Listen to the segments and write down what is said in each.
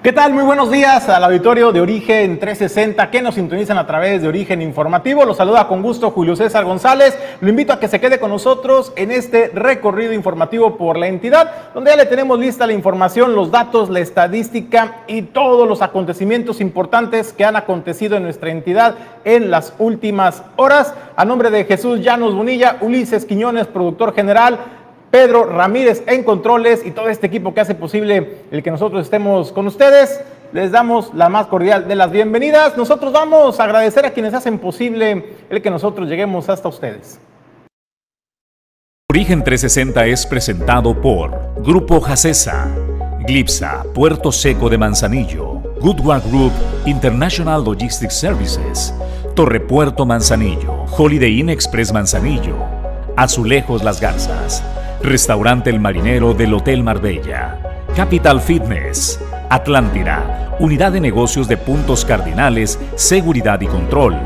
¿Qué tal? Muy buenos días al auditorio de Origen 360 que nos sintonizan a través de Origen Informativo. Los saluda con gusto Julio César González. Lo invito a que se quede con nosotros en este recorrido informativo por la entidad, donde ya le tenemos lista la información, los datos, la estadística y todos los acontecimientos importantes que han acontecido en nuestra entidad en las últimas horas. A nombre de Jesús Llanos Bonilla, Ulises Quiñones, productor general. Pedro Ramírez en controles y todo este equipo que hace posible el que nosotros estemos con ustedes. Les damos la más cordial de las bienvenidas. Nosotros vamos a agradecer a quienes hacen posible el que nosotros lleguemos hasta ustedes. Origen 360 es presentado por Grupo Jacesa, Glipsa, Puerto Seco de Manzanillo, Goodward Group International Logistics Services, Torre Puerto Manzanillo, Holiday Inn Express Manzanillo, Azulejos Las Garzas, Restaurante El Marinero del Hotel Marbella, Capital Fitness, Atlántida, Unidad de Negocios de Puntos Cardinales, Seguridad y Control,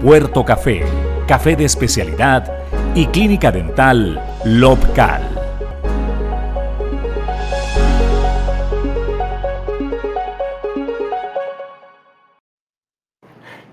Puerto Café, Café de Especialidad y Clínica Dental Lobcal.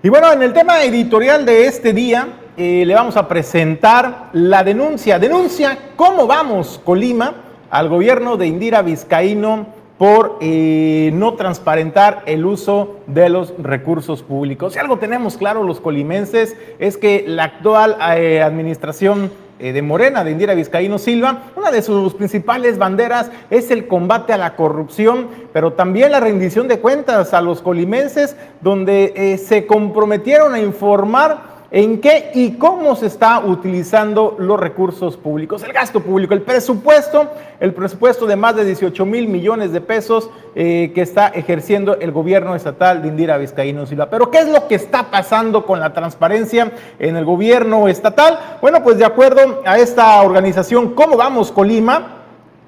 Y bueno, en el tema editorial de este día le vamos a presentar la denuncia. Denuncia cómo vamos, Colima, al gobierno de Indira Vizcaíno por eh, no transparentar el uso de los recursos públicos. Si algo tenemos claro los colimenses es que la actual eh, administración eh, de Morena, de Indira Vizcaíno Silva, una de sus principales banderas es el combate a la corrupción, pero también la rendición de cuentas a los colimenses, donde se comprometieron a informar en qué y cómo se está utilizando los recursos públicos, el gasto público, el presupuesto, el presupuesto de más de 18 mil millones de pesos eh, que está ejerciendo el gobierno estatal de Indira Vizcaíno Silva. Pero ¿qué es lo que está pasando con la transparencia en el gobierno estatal? Bueno, pues de acuerdo a esta organización, ¿Cómo vamos Colima?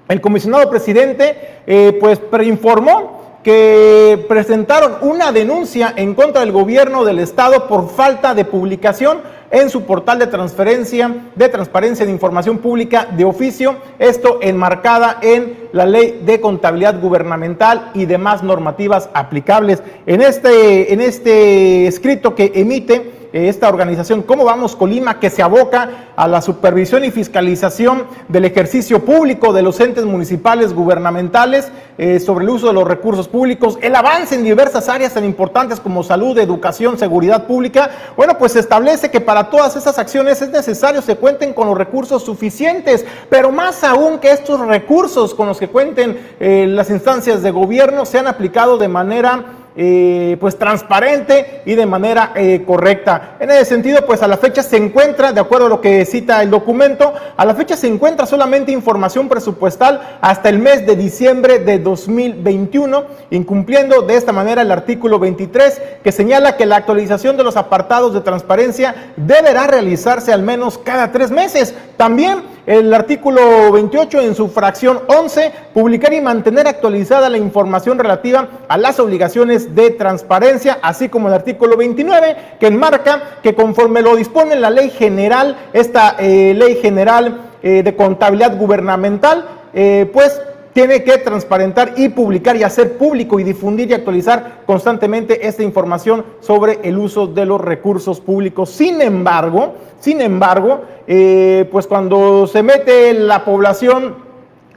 El comisionado presidente eh, pues preinformó que presentaron una denuncia en contra del gobierno del estado por falta de publicación en su portal de transferencia de transparencia de información pública de oficio, esto enmarcada en la ley de contabilidad gubernamental y demás normativas aplicables. En este, en este escrito que emite esta organización, ¿Cómo vamos Colima?, que se aboca a la supervisión y fiscalización del ejercicio público de los entes municipales gubernamentales eh, sobre el uso de los recursos públicos, el avance en diversas áreas tan importantes como salud, educación, seguridad pública. Bueno, pues se establece que para todas esas acciones es necesario se cuenten con los recursos suficientes, pero más aún que estos recursos con los que cuenten eh, las instancias de gobierno sean aplicados de manera eh, pues transparente y de manera eh, correcta. En ese sentido, pues a la fecha se encuentra, de acuerdo a lo que cita el documento, a la fecha se encuentra solamente información presupuestal hasta el mes de diciembre de 2021, incumpliendo de esta manera el artículo 23 que señala que la actualización de los apartados de transparencia deberá realizarse al menos cada tres meses. También el artículo 28 en su fracción 11, publicar y mantener actualizada la información relativa a las obligaciones de transparencia, así como el artículo 29 que enmarca que conforme lo dispone la ley general, esta eh, ley general eh, de contabilidad gubernamental, eh, pues tiene que transparentar y publicar y hacer público y difundir y actualizar constantemente esta información sobre el uso de los recursos públicos. Sin embargo, sin embargo, eh, pues cuando se mete la población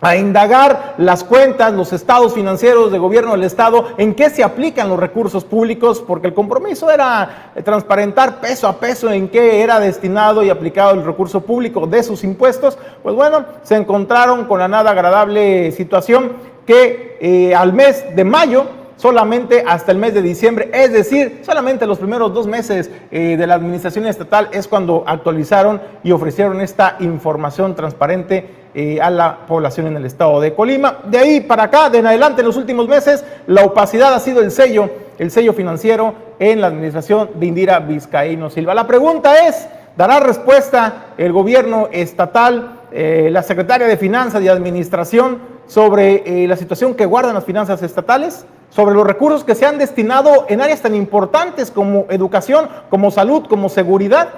a indagar las cuentas, los estados financieros de gobierno del estado, en qué se aplican los recursos públicos, porque el compromiso era transparentar peso a peso en qué era destinado y aplicado el recurso público de sus impuestos, pues bueno, se encontraron con la nada agradable situación que eh, al mes de mayo solamente hasta el mes de diciembre, es decir, solamente los primeros dos meses eh, de la administración estatal es cuando actualizaron y ofrecieron esta información transparente eh, a la población en el estado de Colima. De ahí para acá, de en adelante, en los últimos meses, la opacidad ha sido el sello el sello financiero en la administración de Indira Vizcaíno Silva. La pregunta es, ¿dará respuesta el gobierno estatal, eh, la secretaria de Finanzas y Administración sobre la situación que guardan las finanzas estatales? Sobre los recursos que se han destinado en áreas tan importantes como educación, como salud, como seguridad.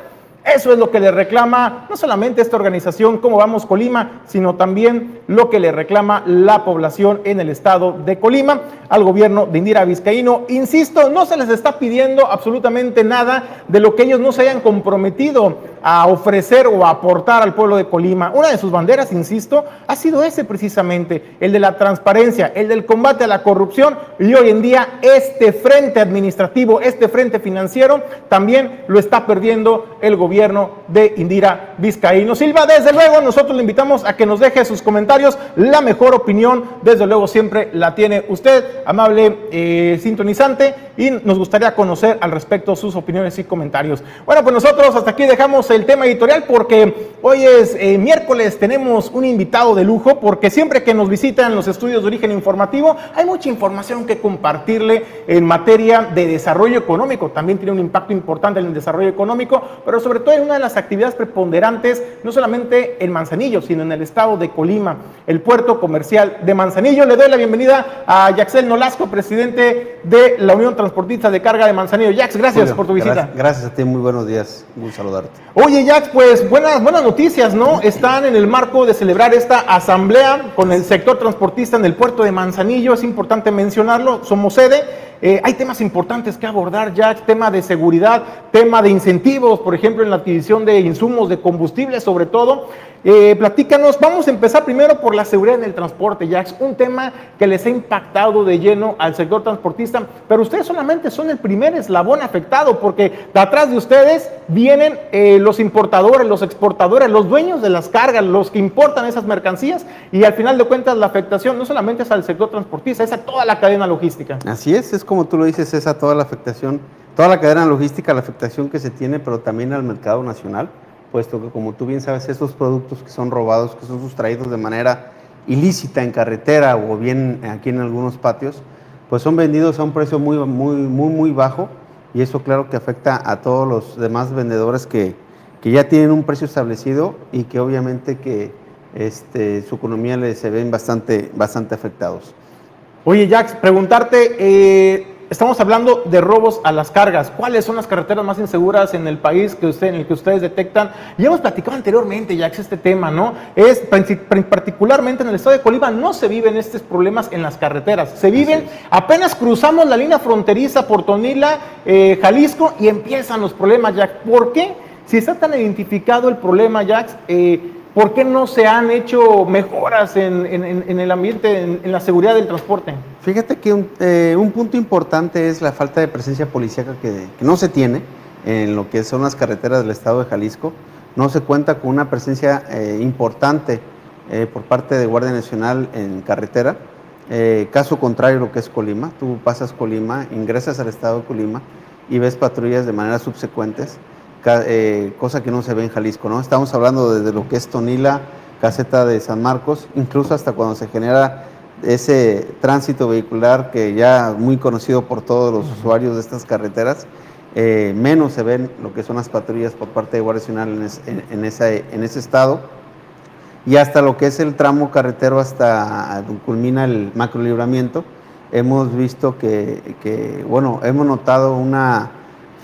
Eso es lo que le reclama no solamente esta organización como Vamos Colima, sino también lo que le reclama la población en el estado de Colima al gobierno de Indira Vizcaíno. Insisto, no se les está pidiendo absolutamente nada de lo que ellos no se hayan comprometido a ofrecer o a aportar al pueblo de Colima. Una de sus banderas, insisto, ha sido ese precisamente, el de la transparencia, el del combate a la corrupción y hoy en día este frente administrativo, este frente financiero, también lo está perdiendo el gobierno de Indira Vizcaíno Silva. Desde luego, nosotros le invitamos a que nos deje sus comentarios. La mejor opinión, desde luego, siempre la tiene usted, amable eh, sintonizante, y nos gustaría conocer al respecto sus opiniones y comentarios. Bueno, pues nosotros hasta aquí dejamos el tema editorial porque hoy es eh, miércoles, tenemos un invitado de lujo, porque siempre que nos visitan los estudios de origen informativo, hay mucha información que compartirle en materia de desarrollo económico. También tiene un impacto importante en el desarrollo económico, pero sobre todo es una de las actividades preponderantes, no solamente en Manzanillo, sino en el estado de Colima, el puerto comercial de Manzanillo. Le doy la bienvenida a Yaxel Nolasco, presidente de la Unión Transportista de Carga de Manzanillo. Jax, gracias por tu visita. Gracias, a ti, muy buenos días, un saludarte. Oye, Jax, pues buenas, buenas noticias, ¿no? Están en el marco de celebrar esta asamblea con el sector transportista en el puerto de Manzanillo, es importante mencionarlo, somos sede eh, hay temas importantes que abordar, Jack, tema de seguridad, tema de incentivos, por ejemplo, en la adquisición de insumos de combustible, sobre todo. Eh, platícanos, vamos a empezar primero por la seguridad en el transporte, Jax, un tema que les ha impactado de lleno al sector transportista, pero ustedes solamente son el primer eslabón afectado, porque de atrás de ustedes vienen eh, los importadores, los exportadores, los dueños de las cargas, los que importan esas mercancías, y al final de cuentas la afectación no solamente es al sector transportista, es a toda la cadena logística. Así es, es como tú lo dices, es a toda la afectación, toda la cadena logística, la afectación que se tiene, pero también al mercado nacional puesto que como tú bien sabes, estos productos que son robados, que son sustraídos de manera ilícita en carretera o bien aquí en algunos patios, pues son vendidos a un precio muy, muy, muy, muy bajo y eso claro que afecta a todos los demás vendedores que, que ya tienen un precio establecido y que obviamente que este, su economía les se ven bastante, bastante afectados. Oye, Jax, preguntarte, eh, Estamos hablando de robos a las cargas. ¿Cuáles son las carreteras más inseguras en el país que usted, en el que ustedes detectan? Ya hemos platicado anteriormente, que este tema, ¿no? Es particularmente en el estado de Colima no se viven estos problemas en las carreteras. Se viven, apenas cruzamos la línea fronteriza por Tonila, eh, Jalisco, y empiezan los problemas, Jack. ¿Por qué? Si está tan identificado el problema, Jack, eh, ¿Por qué no se han hecho mejoras en, el ambiente, en, la seguridad del transporte? Fíjate que eh, un, punto importante es la falta de presencia policíaca que, no se tiene en lo que son las carreteras del estado de Jalisco. No se cuenta con una presencia eh, importante eh, por parte de Guardia Nacional en carretera. caso contrario lo que es Colima, tú pasas Colima, ingresas al estado de Colima y ves patrullas de manera subsecuentes eh, cosa que no se ve en Jalisco, ¿no? Estamos hablando desde lo que es Tonila, caseta de San Marcos, incluso hasta cuando se genera ese tránsito vehicular que ya muy conocido por todos los usuarios de estas carreteras, eh, menos se ven lo que son las patrullas por parte de Guardia Nacional en, en ese estado. Y hasta lo que es el tramo carretero hasta culmina el macro libramiento, hemos visto que, que bueno, hemos notado una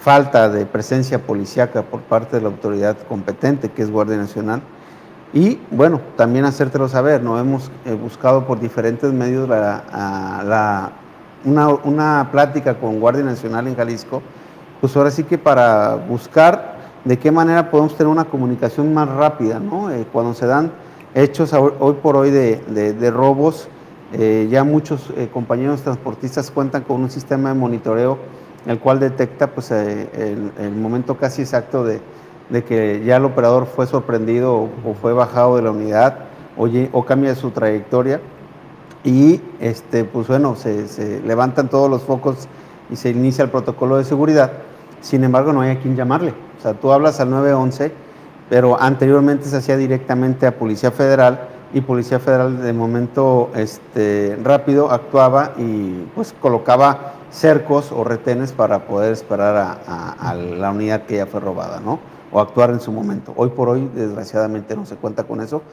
falta de presencia policíaca por parte de la autoridad competente, que es Guardia Nacional. Y bueno, también hacértelo saber, no hemos eh, buscado por diferentes medios la, una, una, plática con Guardia Nacional en Jalisco, pues ahora sí que para buscar de qué manera podemos tener una comunicación más rápida, ¿no? Eh, cuando se dan hechos hoy por hoy de, de, robos, eh, ya muchos compañeros transportistas cuentan con un sistema de monitoreo el cual detecta pues, eh, el, momento casi exacto de, que ya el operador fue sorprendido o, fue bajado de la unidad o, o, cambia su trayectoria y este, pues bueno, se, levantan todos los focos y se inicia el protocolo de seguridad. Sin embargo, no hay a quien llamarle. O sea, tú hablas al 911, pero anteriormente se hacía directamente a Policía Federal y Policía Federal de momento este, rápido actuaba y pues colocaba cercos o retenes para poder esperar a, la unidad que ya fue robada, ¿no? O actuar en su momento. Hoy por hoy, desgraciadamente, no se cuenta con eso,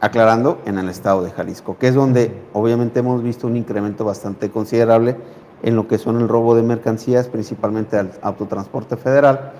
aclarando en el estado de Jalisco, que es donde obviamente hemos visto un incremento bastante considerable en lo que son el robo de mercancías, principalmente al autotransporte federal.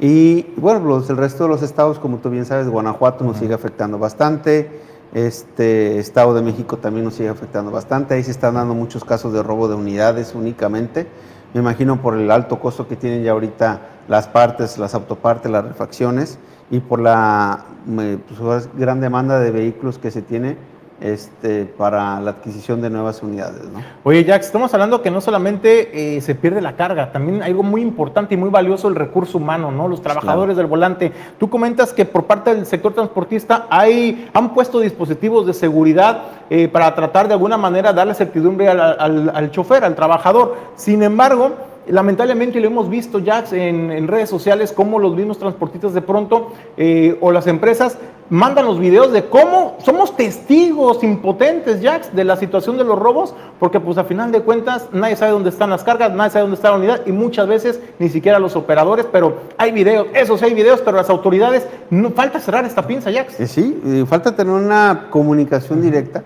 Y bueno, los, el resto de los estados, como tú bien sabes, Guanajuato nos sigue afectando bastante, este Estado de México también nos sigue afectando bastante. Ahí se están dando muchos casos de robo de unidades únicamente. Me imagino por el alto costo que tienen ya ahorita las partes, las autopartes, las refacciones y por la pues, gran demanda de vehículos que se tiene este, para la adquisición de nuevas unidades. Oye, Jack, estamos hablando que no solamente eh, se pierde la carga, también algo muy importante y muy valioso, el recurso humano, ¿no? Los trabajadores del volante. Tú comentas que por parte del sector transportista hay, han puesto dispositivos de seguridad eh, para tratar de alguna manera darle certidumbre al, al chofer, al trabajador. Sin embargo, lamentablemente lo hemos visto ya en, redes sociales, cómo los mismos transportistas de pronto eh, o las empresas mandan los videos de cómo somos testigos impotentes, Jax, de la situación de los robos, porque pues a final de cuentas nadie sabe dónde están las cargas, nadie sabe dónde está la unidad y muchas veces ni siquiera los operadores, pero hay videos, esos hay videos, pero las autoridades, no, falta cerrar esta pinza, Jax. Sí, falta tener una comunicación directa.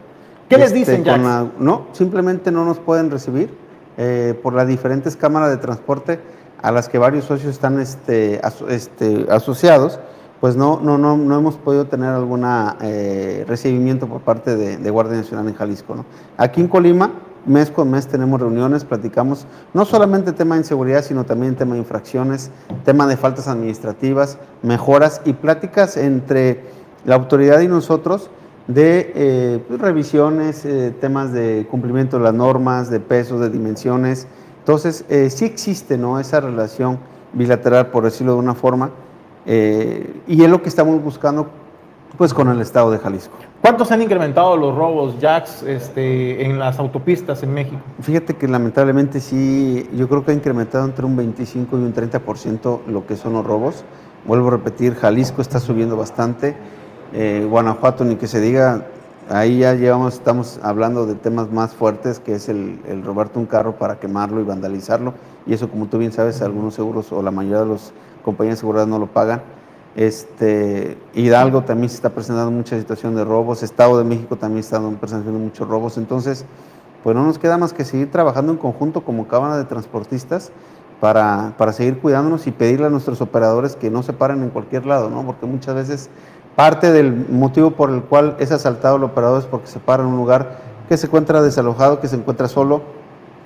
¿Qué les este, dicen, Jax? no, simplemente no nos pueden recibir eh, por las diferentes cámaras de transporte a las que varios socios están este, este, asociados, pues no, no, no, no hemos podido tener algún eh, recibimiento por parte de, Guardia Nacional en Jalisco. ¿no? Aquí en Colima, mes con mes tenemos reuniones, platicamos no solamente tema de inseguridad, sino también tema de infracciones, tema de faltas administrativas, mejoras y pláticas entre la autoridad y nosotros de eh, pues, revisiones, eh, temas de cumplimiento de las normas, de pesos, de dimensiones. Entonces, eh, sí existe ¿no? esa relación bilateral, por decirlo de una forma, y es lo que estamos buscando pues, con el Estado de Jalisco. ¿Cuántos han incrementado los robos, Jacks, este, en las autopistas en México? Fíjate que lamentablemente sí, yo creo que ha incrementado entre un 25 y un 30% lo que son los robos. Vuelvo a repetir, Jalisco está subiendo bastante. Eh, Guanajuato, ni que se diga, ahí ya llevamos, estamos hablando de temas más fuertes, que es el, robarte un carro para quemarlo y vandalizarlo. Y eso, como tú bien sabes, algunos seguros o la mayoría de los compañías de seguridad no lo pagan. Este, Hidalgo también se está presentando mucha situación de robos, Estado de México también está presentando muchos robos. Entonces, pues no nos queda más que seguir trabajando en conjunto como Cámara de Transportistas para, para seguir cuidándonos y pedirle a nuestros operadores que no se paren en cualquier lado, ¿no? Porque muchas veces Parte del motivo por el cual es asaltado el operador es porque se para en un lugar que se encuentra desalojado, que se encuentra solo,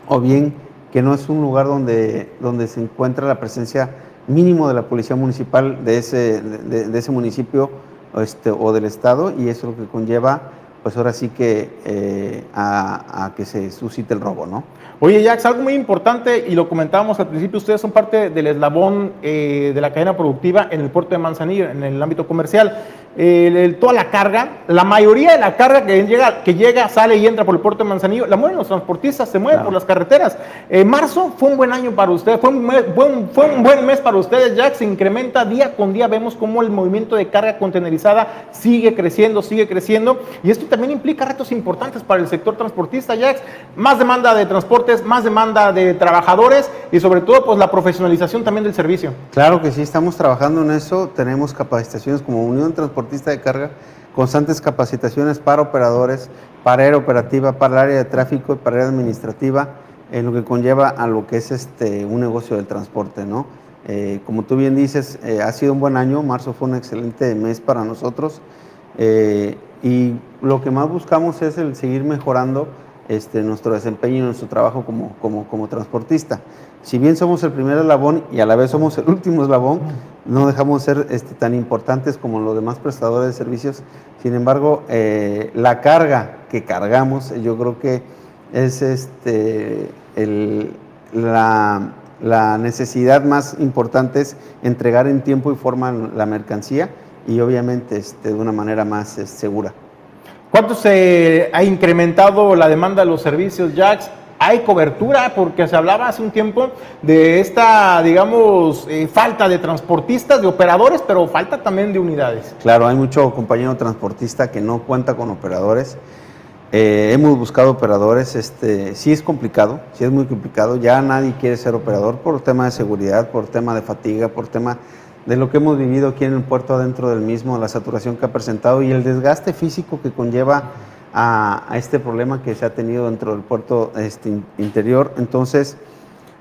o bien que no es un lugar donde, donde se encuentra la presencia mínimo de la policía municipal de ese, de, ese municipio este, o del estado, y eso es lo que conlleva pues ahora sí que eh, a, que se suscite el robo, ¿no? Oye, Jax, algo muy importante, y lo comentábamos al principio, ustedes son parte del eslabón eh, de la cadena productiva en el puerto de Manzanillo, en el ámbito comercial. Toda la carga, la mayoría de la carga que llega, que llega, sale y entra por el puerto de Manzanillo, la mueven los transportistas, se mueven por las carreteras. Eh, marzo fue un buen año para ustedes, fue un, buen, fue un buen mes para ustedes, ya se incrementa día con día, vemos cómo el movimiento de carga contenerizada sigue creciendo, sigue creciendo, y esto también implica retos importantes para el sector transportista, Jax, más demanda de más demanda de trabajadores y sobre todo pues la profesionalización también del servicio. Claro que sí, estamos trabajando en eso, tenemos capacitaciones como Unión Transportista de carga, constantes capacitaciones para operadores, para área operativa, para el área de tráfico y para área administrativa, en lo que conlleva a lo que es este, un negocio del transporte. ¿no? Eh, como tú bien dices, eh, ha sido un buen año, marzo fue un excelente mes para nosotros eh, y lo que más buscamos es el seguir mejorando este, nuestro desempeño y nuestro trabajo como, como, como transportista si bien somos el primer eslabón y a la vez somos el último eslabón, no dejamos de ser este, tan importantes como los demás prestadores de servicios. Sin embargo, eh, la carga que cargamos, yo creo que es este, la, necesidad más importante es entregar en tiempo y forma la mercancía y obviamente este, de una manera más eh, segura. ¿Cuánto se ha incrementado la demanda de los servicios, Jax? hay cobertura, porque se hablaba hace un tiempo de esta, digamos, eh, falta de transportistas, de operadores, pero falta también de unidades. Claro, hay mucho compañero transportista que no cuenta con operadores. Eh, hemos buscado operadores, este, sí es complicado, sí es muy complicado, ya nadie quiere ser operador por tema de seguridad, por tema de fatiga, por tema de lo que hemos vivido aquí en el puerto adentro del mismo, la saturación que ha presentado y el desgaste físico que conlleva a, este problema que se ha tenido dentro del puerto este, interior. Entonces,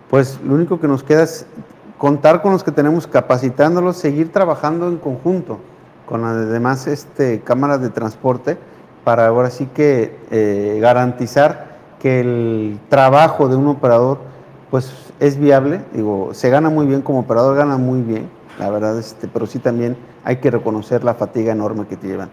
pues lo único que nos queda es contar con los que tenemos, capacitándolos, seguir trabajando en conjunto con las demás este, cámaras de transporte para ahora sí que eh, garantizar que el trabajo de un operador pues es viable, digo, se gana muy bien como operador, gana muy bien, la verdad, este, pero sí también hay que reconocer la fatiga enorme que te llevan.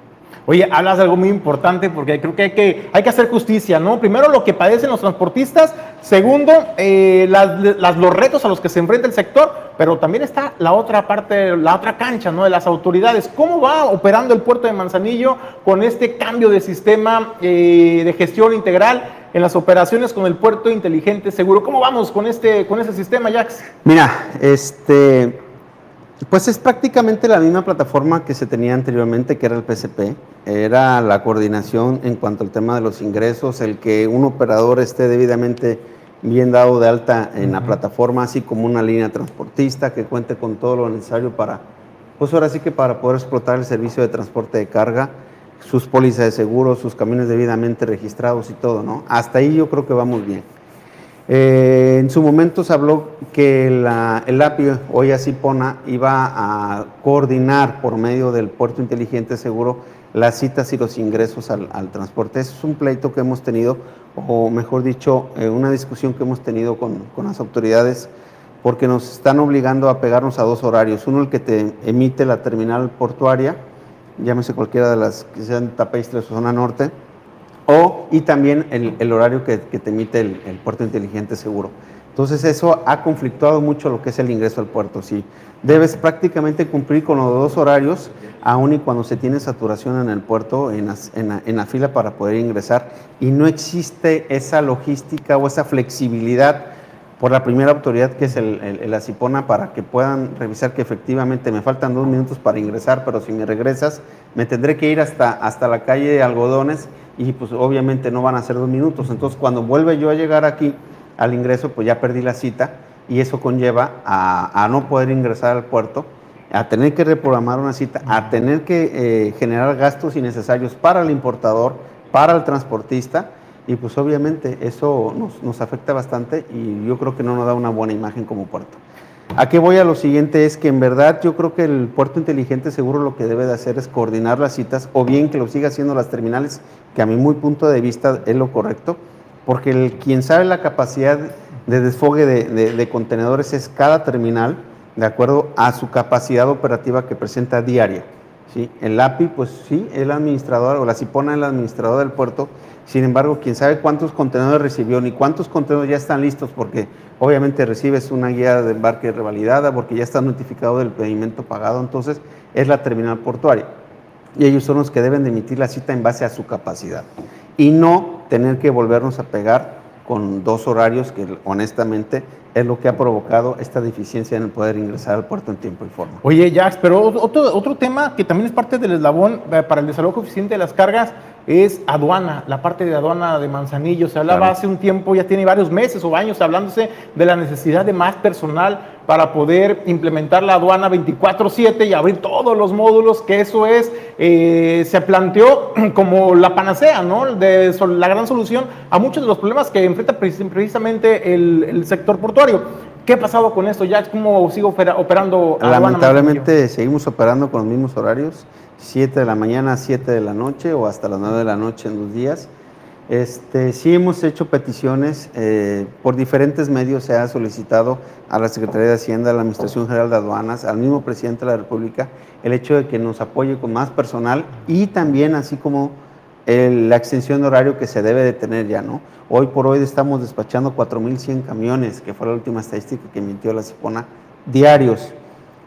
Oye, hablas de algo muy importante porque creo que hay que, hay que hacer justicia, ¿no? Primero, lo que padecen los transportistas. Segundo, eh, los retos a los que se enfrenta el sector. Pero también está la otra parte, la otra cancha, ¿no? De las autoridades. ¿Cómo va operando el puerto de Manzanillo con este cambio de sistema eh, de gestión integral en las operaciones con el puerto inteligente seguro? ¿Cómo vamos con este, con ese sistema, Jax? Mira, este pues es prácticamente la misma plataforma que se tenía anteriormente, que era el PCP. Era la coordinación en cuanto al tema de los ingresos, el que un operador esté debidamente bien dado de alta en la plataforma, así como una línea transportista que cuente con todo lo necesario para, pues ahora sí que para poder explotar el servicio de transporte de carga, sus pólizas de seguro, sus camiones debidamente registrados y todo, ¿no? Hasta ahí yo creo que vamos bien. Eh, en su momento se habló que el API, hoy así PONA, iba a coordinar por medio del puerto inteligente seguro las citas y los ingresos al, transporte. Ese es un pleito que hemos tenido, o mejor dicho, eh, una discusión que hemos tenido con, las autoridades, porque nos están obligando a pegarnos a dos horarios. Uno, el que te emite la terminal portuaria, llámese cualquiera de las que sean Tapeistres o Zona Norte, o, y también el, horario que, te emite el, puerto inteligente seguro. Entonces eso ha conflictuado mucho lo que es el ingreso al puerto. Sí, debes prácticamente cumplir con los dos horarios, aun y cuando se tiene saturación en el puerto, en la, fila para poder ingresar, y no existe esa logística o esa flexibilidad por la primera autoridad que es el, el, ACIPONA para que puedan revisar que efectivamente me faltan dos minutos para ingresar, pero si me regresas me tendré que ir hasta, hasta la calle de Algodones y pues obviamente no van a ser dos minutos. Entonces cuando vuelve yo a llegar aquí al ingreso, pues ya perdí la cita y eso conlleva a, no poder ingresar al puerto, a tener que reprogramar una cita, a tener que eh, generar gastos innecesarios para el importador, para el transportista y pues obviamente eso nos, nos afecta bastante y yo creo que no nos da una buena imagen como puerto. ¿A qué voy a lo siguiente? Es que en verdad yo creo que el puerto inteligente seguro lo que debe de hacer es coordinar las citas o bien que lo siga haciendo las terminales, que a mi muy punto de vista es lo correcto, porque el, quien sabe la capacidad de desfogue de, contenedores es cada terminal, de acuerdo a su capacidad operativa que presenta diaria. ¿sí? El API, pues sí, el administrador o la CIPONA el administrador del puerto, sin embargo, quién sabe cuántos contenedores recibió ni cuántos contenedores ya están listos, porque obviamente recibes una guía de embarque revalidada, porque ya está notificado del pedimento pagado, entonces es la terminal portuaria. Y ellos son los que deben de emitir la cita en base a su capacidad. Y no tener que volvernos a pegar con dos horarios que honestamente es lo que ha provocado esta deficiencia en el poder ingresar al puerto en tiempo y forma. Oye, Jax, pero otro, otro tema que también es parte del eslabón eh, para el desalojo eficiente de las cargas es aduana, la parte de aduana de Manzanillo. Se hablaba hace un tiempo, ya tiene varios meses o años hablándose de la necesidad de más personal para poder implementar la aduana 24/7 y abrir todos los módulos, que eso es, eh, se planteó como la panacea, ¿no? De la gran solución a muchos de los problemas que enfrenta precisamente el, sector portuario. ¿Qué ha pasado con esto, ya ¿Cómo sigo operando? Lamentablemente seguimos operando con los mismos horarios. 7 de la mañana a 7 de la noche o hasta las 9 de la noche en los días. Este, sí hemos hecho peticiones, eh, por diferentes medios se ha solicitado a la Secretaría de Hacienda, a la Administración General de Aduanas, al mismo presidente de la República, el hecho de que nos apoye con más personal y también así como la extensión de horario que se debe de tener ya, ¿no? Hoy por hoy estamos despachando 4.100 camiones, que fue la última estadística que emitió la CIPONA, diarios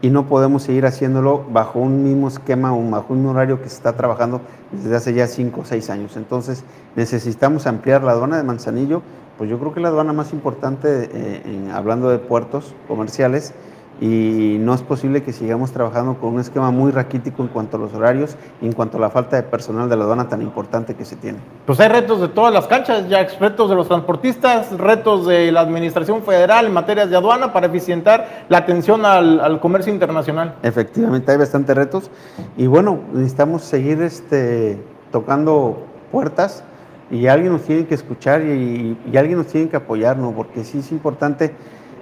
y no podemos seguir haciéndolo bajo un mismo esquema o bajo un horario que se está trabajando desde hace ya cinco o seis años. Entonces necesitamos ampliar la aduana de Manzanillo, pues yo creo que la aduana más importante, eh, hablando de puertos comerciales, y no es posible que sigamos trabajando con un esquema muy raquítico en cuanto a los horarios y en cuanto a la falta de personal de la aduana tan importante que se tiene. Pues hay retos de todas las canchas, ya retos de los transportistas, retos de la Administración Federal en materias de aduana para eficientar la atención al, comercio internacional. Efectivamente, hay bastantes retos y bueno, necesitamos seguir este, tocando puertas y alguien nos tiene que escuchar y, y alguien nos tiene que apoyar, ¿no? porque sí es importante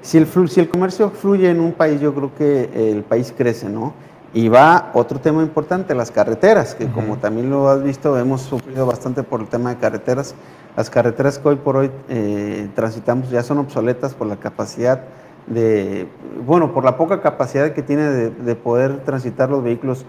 si el, si el comercio fluye en un país, yo creo que el país crece, ¿no? Y va otro tema importante, las carreteras, que como también lo has visto, hemos sufrido bastante por el tema de carreteras. Las carreteras que hoy por hoy eh, transitamos ya son obsoletas por la capacidad de, bueno, por la poca capacidad que tiene de, de poder transitar los vehículos,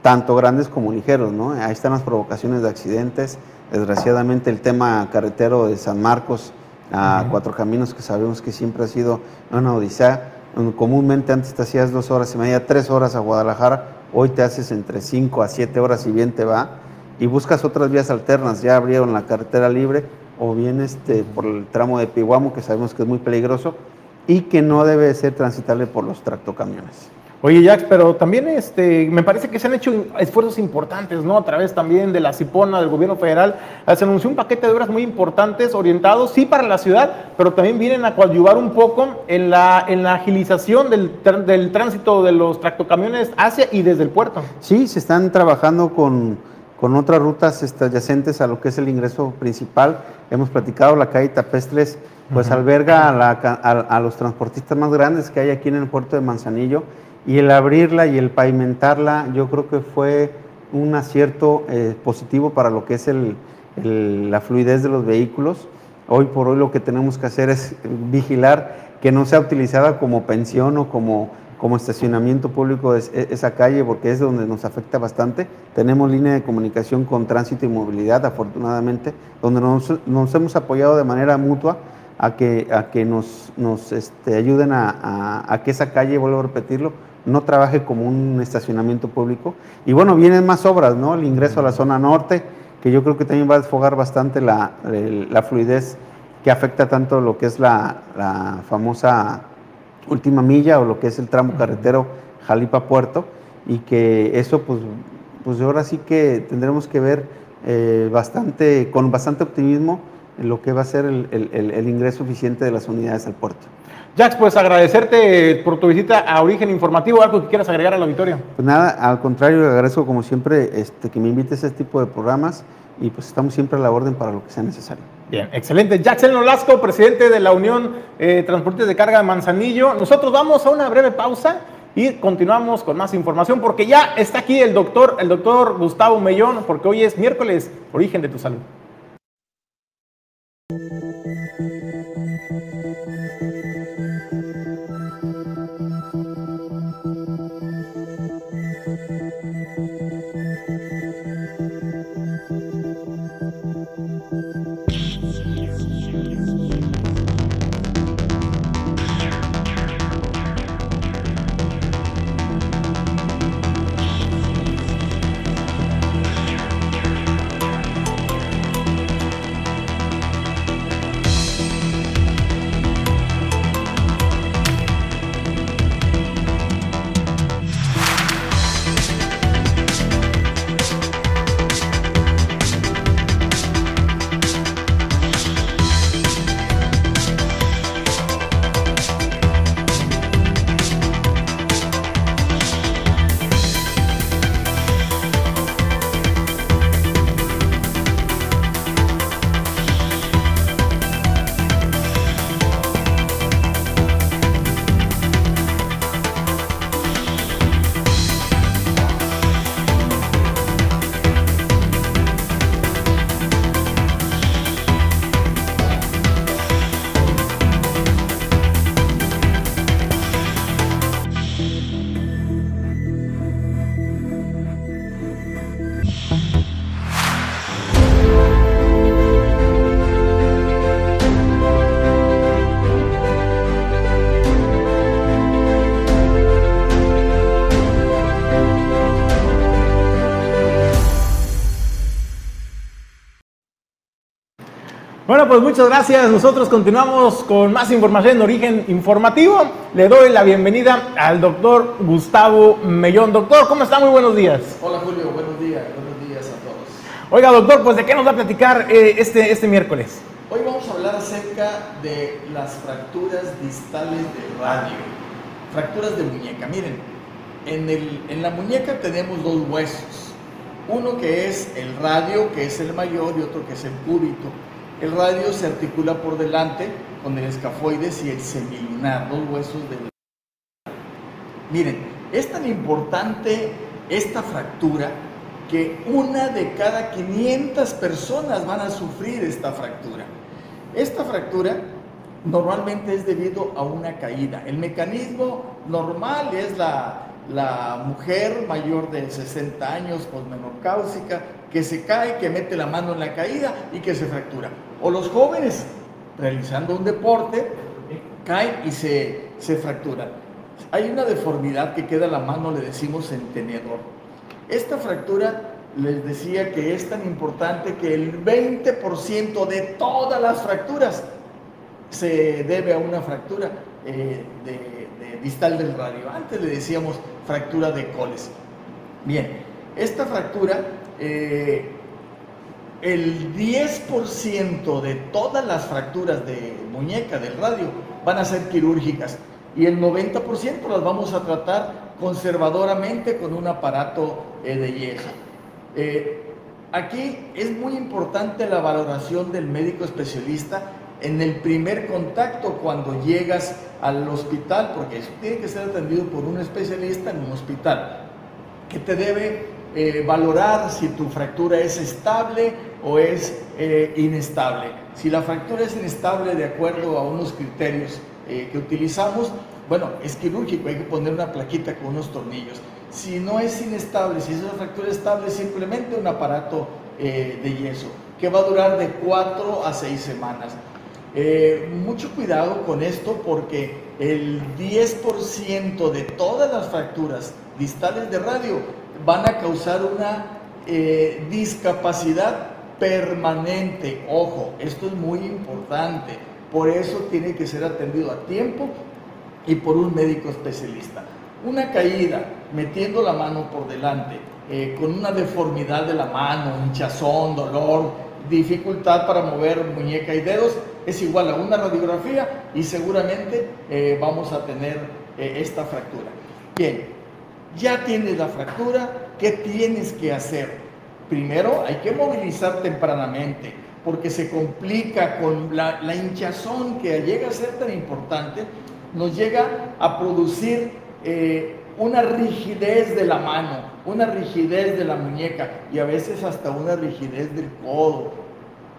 tanto grandes como ligeros, ¿no? Ahí están las provocaciones de accidentes. Desgraciadamente el tema carretero de San Marcos, a Cuatro Caminos, que sabemos que siempre ha sido una odisea. Comúnmente antes te hacías dos horas y media, tres horas a Guadalajara, hoy te haces entre cinco a siete horas y bien te va, y buscas otras vías alternas, ya abrieron la carretera libre, o bien este, por el tramo de Piguamo, que sabemos que es muy peligroso, y que no debe ser transitable por los tractocamiones. Oye, Jax, pero también este, me parece que se han hecho esfuerzos importantes, ¿no? A través también de la CIPONA, del gobierno federal. Se anunció un paquete de obras muy importantes, orientados, sí, para la ciudad, pero también vienen a coadyuvar un poco en la, en la agilización del, del tránsito de los tractocamiones hacia y desde el puerto. Sí, se están trabajando con, con otras rutas adyacentes a lo que es el ingreso principal. Hemos platicado, la calle Tapestres, pues alberga a, a los transportistas más grandes que hay aquí en el puerto de Manzanillo y el abrirla y el pavimentarla, yo creo que fue un acierto eh, positivo para lo que es la fluidez de los vehículos. Hoy por hoy lo que tenemos que hacer es vigilar que no sea utilizada como pensión o como, como estacionamiento público esa calle, porque es donde nos afecta bastante. Tenemos línea de comunicación con tránsito y movilidad, afortunadamente, donde nos, hemos apoyado de manera mutua a que, a que nos, nos este, ayuden a que esa calle, vuelvo a repetirlo, no trabaje como un estacionamiento público. Y bueno, vienen más obras, ¿no? El ingreso a la zona norte, que yo creo que también va a desfogar bastante la, fluidez que afecta tanto lo que es la, famosa última milla o lo que es el tramo carretero Jalipa-Puerto, y que eso pues, pues ahora sí que tendremos que ver eh, bastante, con bastante optimismo en lo que va a ser el ingreso eficiente de las unidades al puerto. Jax, pues agradecerte por tu visita a Origen Informativo. ¿Algo que quieras agregar al auditorio? Pues nada, al contrario, le agradezco como siempre este, que me invites a este tipo de programas y pues estamos siempre a la orden para lo que sea necesario. Bien, excelente. Jackson Nolasco, presidente de la Unión eh, Transportes de Carga de Manzanillo. Nosotros vamos a una breve pausa y continuamos con más información porque ya está aquí el doctor, el doctor Gustavo Mellón, porque hoy es miércoles, Origen de tu Salud. Bueno, pues muchas gracias. Nosotros continuamos con más información en origen informativo. Le doy la bienvenida al doctor Gustavo Mellón. Doctor, ¿cómo está? Muy buenos días. Hola Julio, buenos días, buenos días a todos. Oiga, doctor, pues de qué nos va a platicar eh, este, este miércoles. Hoy vamos a hablar acerca de las fracturas distales de radio, fracturas de muñeca. Miren, en, el, en la muñeca tenemos dos huesos, uno que es el radio, que es el mayor, y otro que es el cúbito. El radio se articula por delante con el escafoides y el semilunar, dos huesos del... Miren, es tan importante esta fractura que una de cada 500 personas van a sufrir esta fractura. Esta fractura normalmente es debido a una caída. El mecanismo normal es la, mujer mayor de 60 años, posmenopáusica, que se cae, que mete la mano en la caída y que se fractura. O los jóvenes realizando un deporte, caen y se, se fracturan. Hay una deformidad que queda la mano, le decimos en tenedor. Esta fractura les decía que es tan importante que el 20% de todas las fracturas se debe a una fractura eh, de, distal del radio. Antes le decíamos fractura de coles. Bien, esta fractura, eh, el 10% de todas las fracturas de muñeca del radio van a ser quirúrgicas y el 90% las vamos a tratar conservadoramente con un aparato eh, de yeso. Eh, aquí es muy importante la valoración del médico especialista en el primer contacto cuando llegas al hospital, porque eso tiene que ser atendido por un especialista en un hospital, que te debe eh, valorar si tu fractura es estable o es eh, inestable. Si la fractura es inestable de acuerdo a unos criterios que utilizamos, bueno, es quirúrgico, hay que poner una plaquita con unos tornillos. Si no es inestable, si es una fractura estable, simplemente un aparato eh, de yeso que va a durar de 4 a 6 semanas. Eh, mucho cuidado con esto porque el 10% de todas las fracturas distales de radio van a causar una eh, discapacidad permanente. Ojo, esto es muy importante. Por eso tiene que ser atendido a tiempo y por un médico especialista. Una caída metiendo la mano por delante, eh, con una deformidad de la mano, hinchazón, dolor, dificultad para mover muñeca y dedos, es igual a una radiografía y seguramente eh, vamos a tener esta fractura. Bien, ya tienes la fractura, ¿qué tienes que hacer? Primero hay que movilizar tempranamente, porque se complica con la, hinchazón que llega a ser tan importante, nos llega a producir eh, una rigidez de la mano, una rigidez de la muñeca y a veces hasta una rigidez del codo.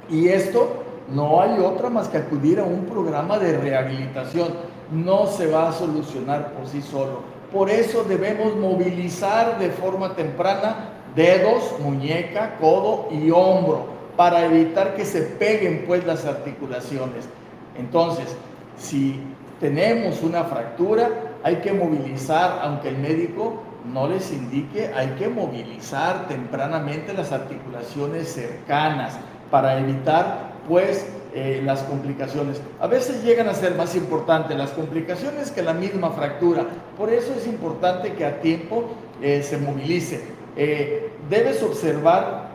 Y esto no hay otra más que acudir a un programa de rehabilitación. No se va a solucionar por sí solo. Por eso debemos movilizar de forma temprana dedos, muñeca, codo y hombro para evitar que se peguen pues las articulaciones. Entonces, si tenemos una fractura, hay que movilizar, aunque el médico no les indique, hay que movilizar tempranamente las articulaciones cercanas para evitar pues eh, las complicaciones. A veces llegan a ser más importantes las complicaciones que la misma fractura. Por eso es importante que a tiempo eh, se movilice. Eh, debes observar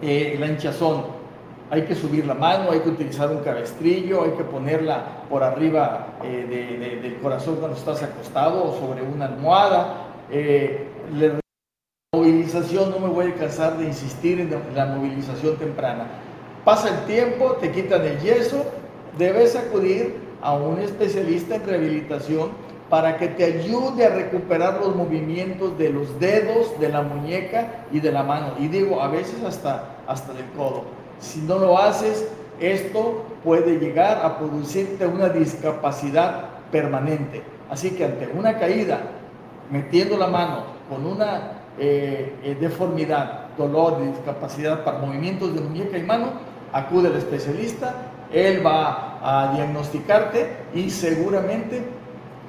la hinchazón hay que subir la mano, hay que utilizar un cabestrillo, hay que ponerla por arriba del corazón cuando estás acostado o sobre una almohada. La movilización, no me voy a cansar de insistir en la movilización temprana. Pasa el tiempo, te quitan el yeso, debes acudir a un especialista en rehabilitación para que te ayude a recuperar los movimientos de los dedos, de la muñeca y de la mano. Y digo, a veces hasta, hasta del codo. Si no lo haces, esto puede llegar a producirte una discapacidad permanente. Así que ante una caída, metiendo la mano con una eh, eh, deformidad, dolor, discapacidad para movimientos de muñeca y mano, acude al especialista, él va a diagnosticarte y seguramente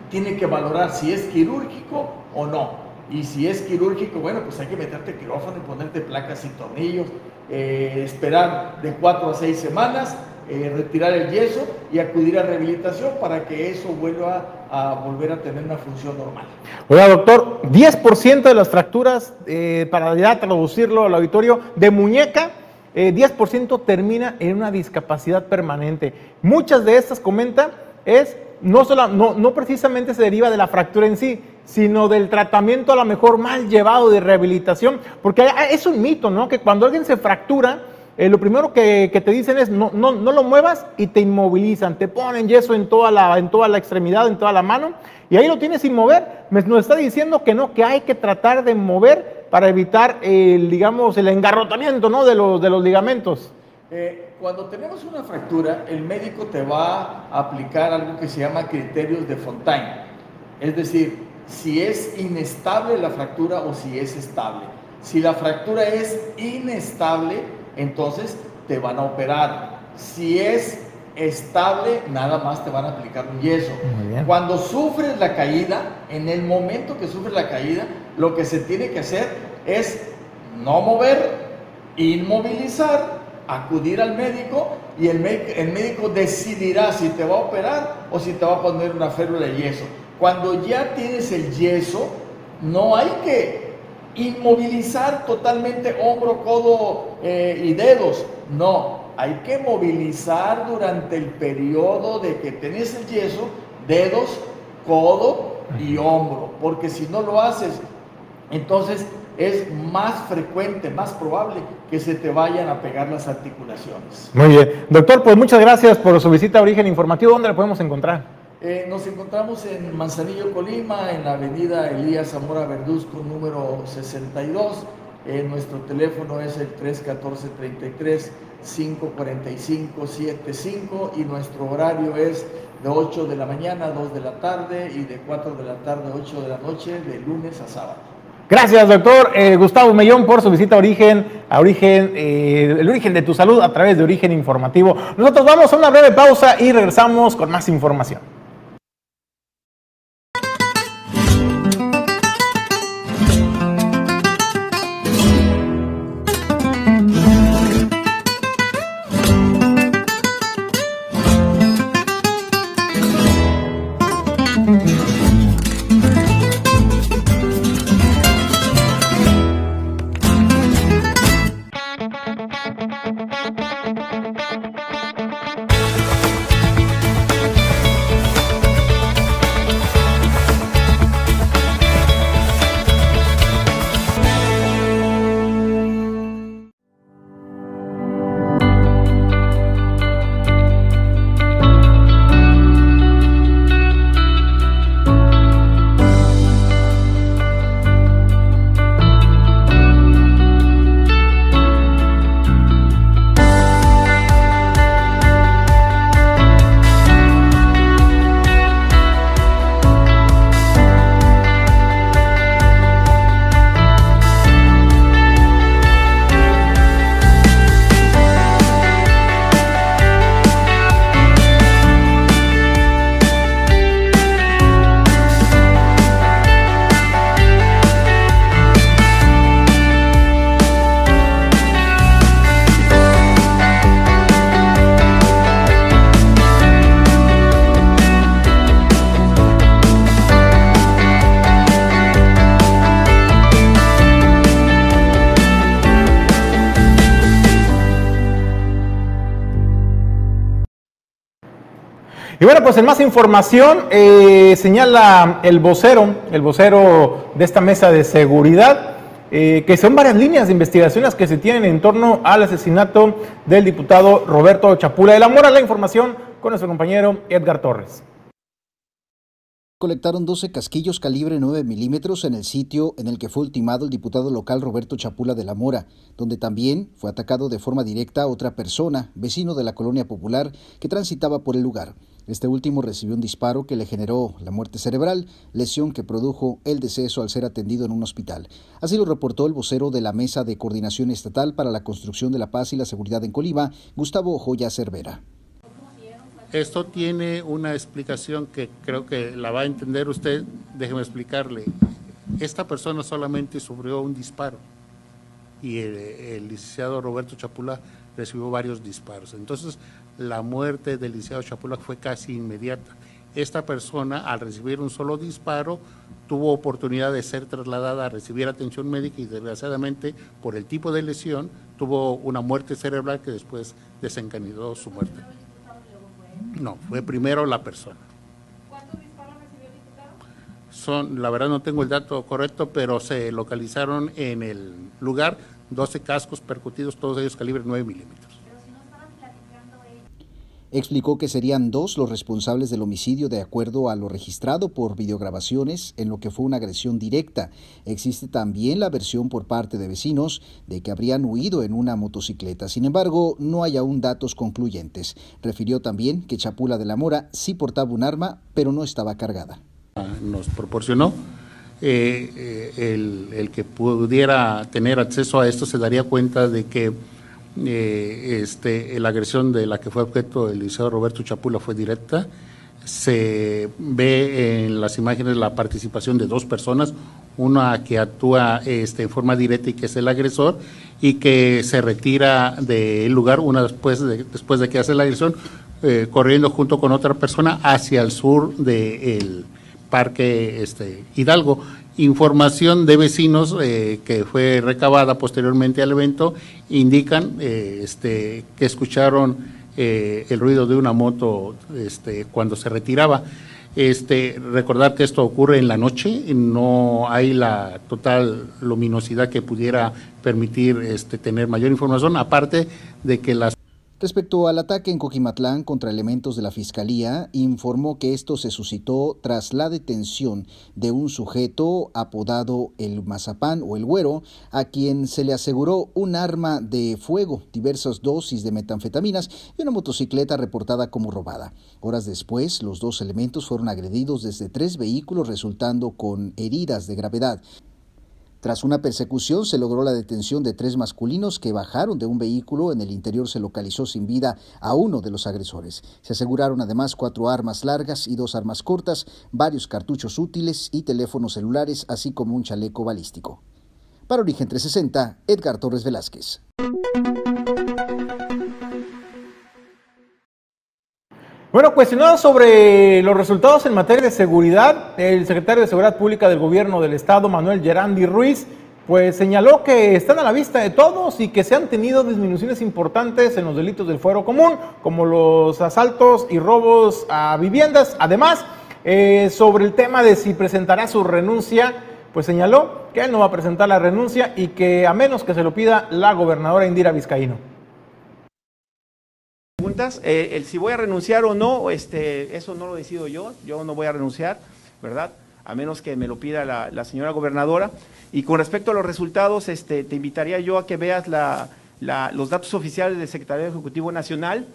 tiene que valorar si es quirúrgico o no. Y si es quirúrgico, bueno, pues hay que meterte quirófano y ponerte placas y tornillos, eh, esperar de cuatro a seis semanas eh, retirar el yeso y acudir a rehabilitación para que eso vuelva a volver a tener una función normal. Oiga, doctor, 10% de las fracturas, eh, para ya traducirlo al auditorio, de muñeca, 10% eh, termina en una discapacidad permanente. Muchas de estas, comenta, es no, solo, no, no precisamente se deriva de la fractura en sí, sino del tratamiento a lo mejor mal llevado de rehabilitación, porque es un mito, ¿no? Que cuando alguien se fractura, eh, lo primero que, te dicen es no, no, no, lo muevas y te inmovilizan, te ponen yeso en toda, la, en toda la extremidad, en toda la mano, y ahí lo tienes sin mover. Nos está diciendo que no, que hay que tratar de mover para evitar el, digamos, el engarrotamiento ¿no? de, los, de los ligamentos. Eh, cuando tenemos una fractura, el médico te va a aplicar algo que se llama criterios de Fontaine. Es decir, si es inestable la fractura o si es estable. Si la fractura es inestable, entonces te van a operar. Si es estable, nada más te van a aplicar un yeso. Cuando sufres la caída, en el momento que sufres la caída, lo que se tiene que hacer es no mover, inmovilizar, acudir al médico y el, el médico decidirá si te va a operar o si te va a poner una férula de yeso. Cuando ya tienes el yeso, no hay que inmovilizar totalmente hombro, codo eh, y dedos. No, hay que movilizar durante el periodo de que tenés el yeso, dedos, codo y hombro. Porque si no lo haces, entonces es más frecuente, más probable que se te vayan a pegar las articulaciones. Muy bien. Doctor, pues muchas gracias por su visita a Origen Informativo. ¿Dónde la podemos encontrar? Eh, nos encontramos en Manzanillo, Colima, en la avenida Elías Zamora Verduzco, número 62. Eh, nuestro teléfono es el 314-33-545-75 y nuestro horario es de 8 de la mañana a 2 de la tarde y de 4 de la tarde a 8 de la noche, de lunes a sábado. Gracias, doctor eh, Gustavo Mellón, por su visita a Origen, a Origen, el origen de tu salud a través de Origen Informativo. Nosotros vamos a una breve pausa y regresamos con más información. Y bueno, pues en más información, eh, señala el vocero, el vocero de esta mesa de seguridad, eh, que son varias líneas de investigaciones que se tienen en torno al asesinato del diputado Roberto Chapula de la Mora. La información con nuestro compañero Edgar Torres colectaron 12 casquillos calibre 9 milímetros en el sitio en el que fue ultimado el diputado local Roberto Chapula de la Mora, donde también fue atacado de forma directa a otra persona, vecino de la colonia popular, que transitaba por el lugar. Este último recibió un disparo que le generó la muerte cerebral, lesión que produjo el deceso al ser atendido en un hospital. Así lo reportó el vocero de la Mesa de Coordinación Estatal para la Construcción de la Paz y la Seguridad en Colima, Gustavo Joya Cervera. Esto tiene una explicación que creo que la va a entender usted. Déjeme explicarle. Esta persona solamente sufrió un disparo y el, licenciado Roberto Chapula recibió varios disparos. Entonces, la muerte del licenciado Chapula fue casi inmediata. Esta persona, al recibir un solo disparo, tuvo oportunidad de ser trasladada a recibir atención médica y desgraciadamente, por el tipo de lesión, tuvo una muerte cerebral que después desencadenó su muerte. No, fue primero la persona. ¿Cuántos disparos recibió el diputado? Son, la verdad no tengo el dato correcto, pero se localizaron en el lugar 12 cascos percutidos, todos ellos calibre 9 milímetros. Explicó que serían dos los responsables del homicidio de acuerdo a lo registrado por videograbaciones en lo que fue una agresión directa. Existe también la versión por parte de vecinos de que habrían huido en una motocicleta. Sin embargo, no hay aún datos concluyentes. Refirió también que Chapula de la Mora sí portaba un arma, pero no estaba cargada. Nos proporcionó eh, eh, el, el que pudiera tener acceso a esto se daría cuenta de que eh, este, la agresión de la que fue objeto el liceo Roberto Chapula fue directa. Se ve en las imágenes la participación de dos personas, una que actúa este, en forma directa y que es el agresor, y que se retira del lugar una después de, después de que hace la agresión, eh, corriendo junto con otra persona hacia el sur del Parque este, Hidalgo información de vecinos eh, que fue recabada posteriormente al evento indican eh, este, que escucharon eh, el ruido de una moto este, cuando se retiraba. Este, recordar que esto ocurre en la noche, no hay la total luminosidad que pudiera permitir este, tener mayor información, aparte de que las Respecto al ataque en Coquimatlán contra elementos de la Fiscalía, informó que esto se suscitó tras la detención de un sujeto apodado el Mazapán o el Güero, a quien se le aseguró un arma de fuego, diversas dosis de metanfetaminas y una motocicleta reportada como robada. Horas después, los dos elementos fueron agredidos desde tres vehículos resultando con heridas de gravedad. Tras una persecución se logró la detención de tres masculinos que bajaron de un vehículo. En el interior se localizó sin vida a uno de los agresores. Se aseguraron además cuatro armas largas y dos armas cortas, varios cartuchos útiles y teléfonos celulares, así como un chaleco balístico. Para Origen 360, Edgar Torres Velázquez. Bueno, cuestionado sobre los resultados en materia de seguridad, el secretario de Seguridad Pública del Gobierno del Estado, Manuel Gerandi Ruiz, pues señaló que están a la vista de todos y que se han tenido disminuciones importantes en los delitos del fuero común, como los asaltos y robos a viviendas. Además, eh, sobre el tema de si presentará su renuncia, pues señaló que él no va a presentar la renuncia y que a menos que se lo pida la gobernadora Indira Vizcaíno. Eh, el si voy a renunciar o no, este, eso no lo decido yo, yo no voy a renunciar, ¿verdad? A menos que me lo pida la, señora gobernadora. Y con respecto a los resultados, este, te invitaría yo a que veas los datos oficiales del Secretario Ejecutivo Nacional.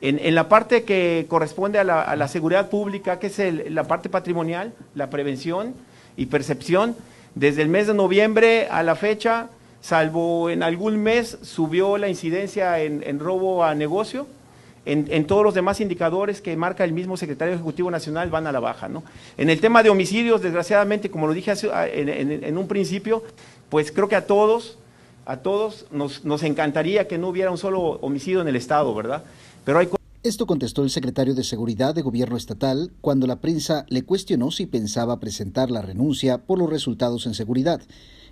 En, la parte que corresponde a la, seguridad pública, que es la parte patrimonial, la prevención y percepción, desde el mes de noviembre a la fecha, salvo en algún mes, subió la incidencia en robo a negocio, en, todos los demás indicadores que marca el mismo secretario ejecutivo nacional van a la baja. ¿no? En el tema de homicidios, desgraciadamente, como lo dije en, un principio, pues creo que a todos, a todos nos, nos, encantaría que no hubiera un solo homicidio en el Estado, ¿verdad? Pero hay esto contestó el secretario de Seguridad de Gobierno Estatal cuando la prensa le cuestionó si pensaba presentar la renuncia por los resultados en seguridad.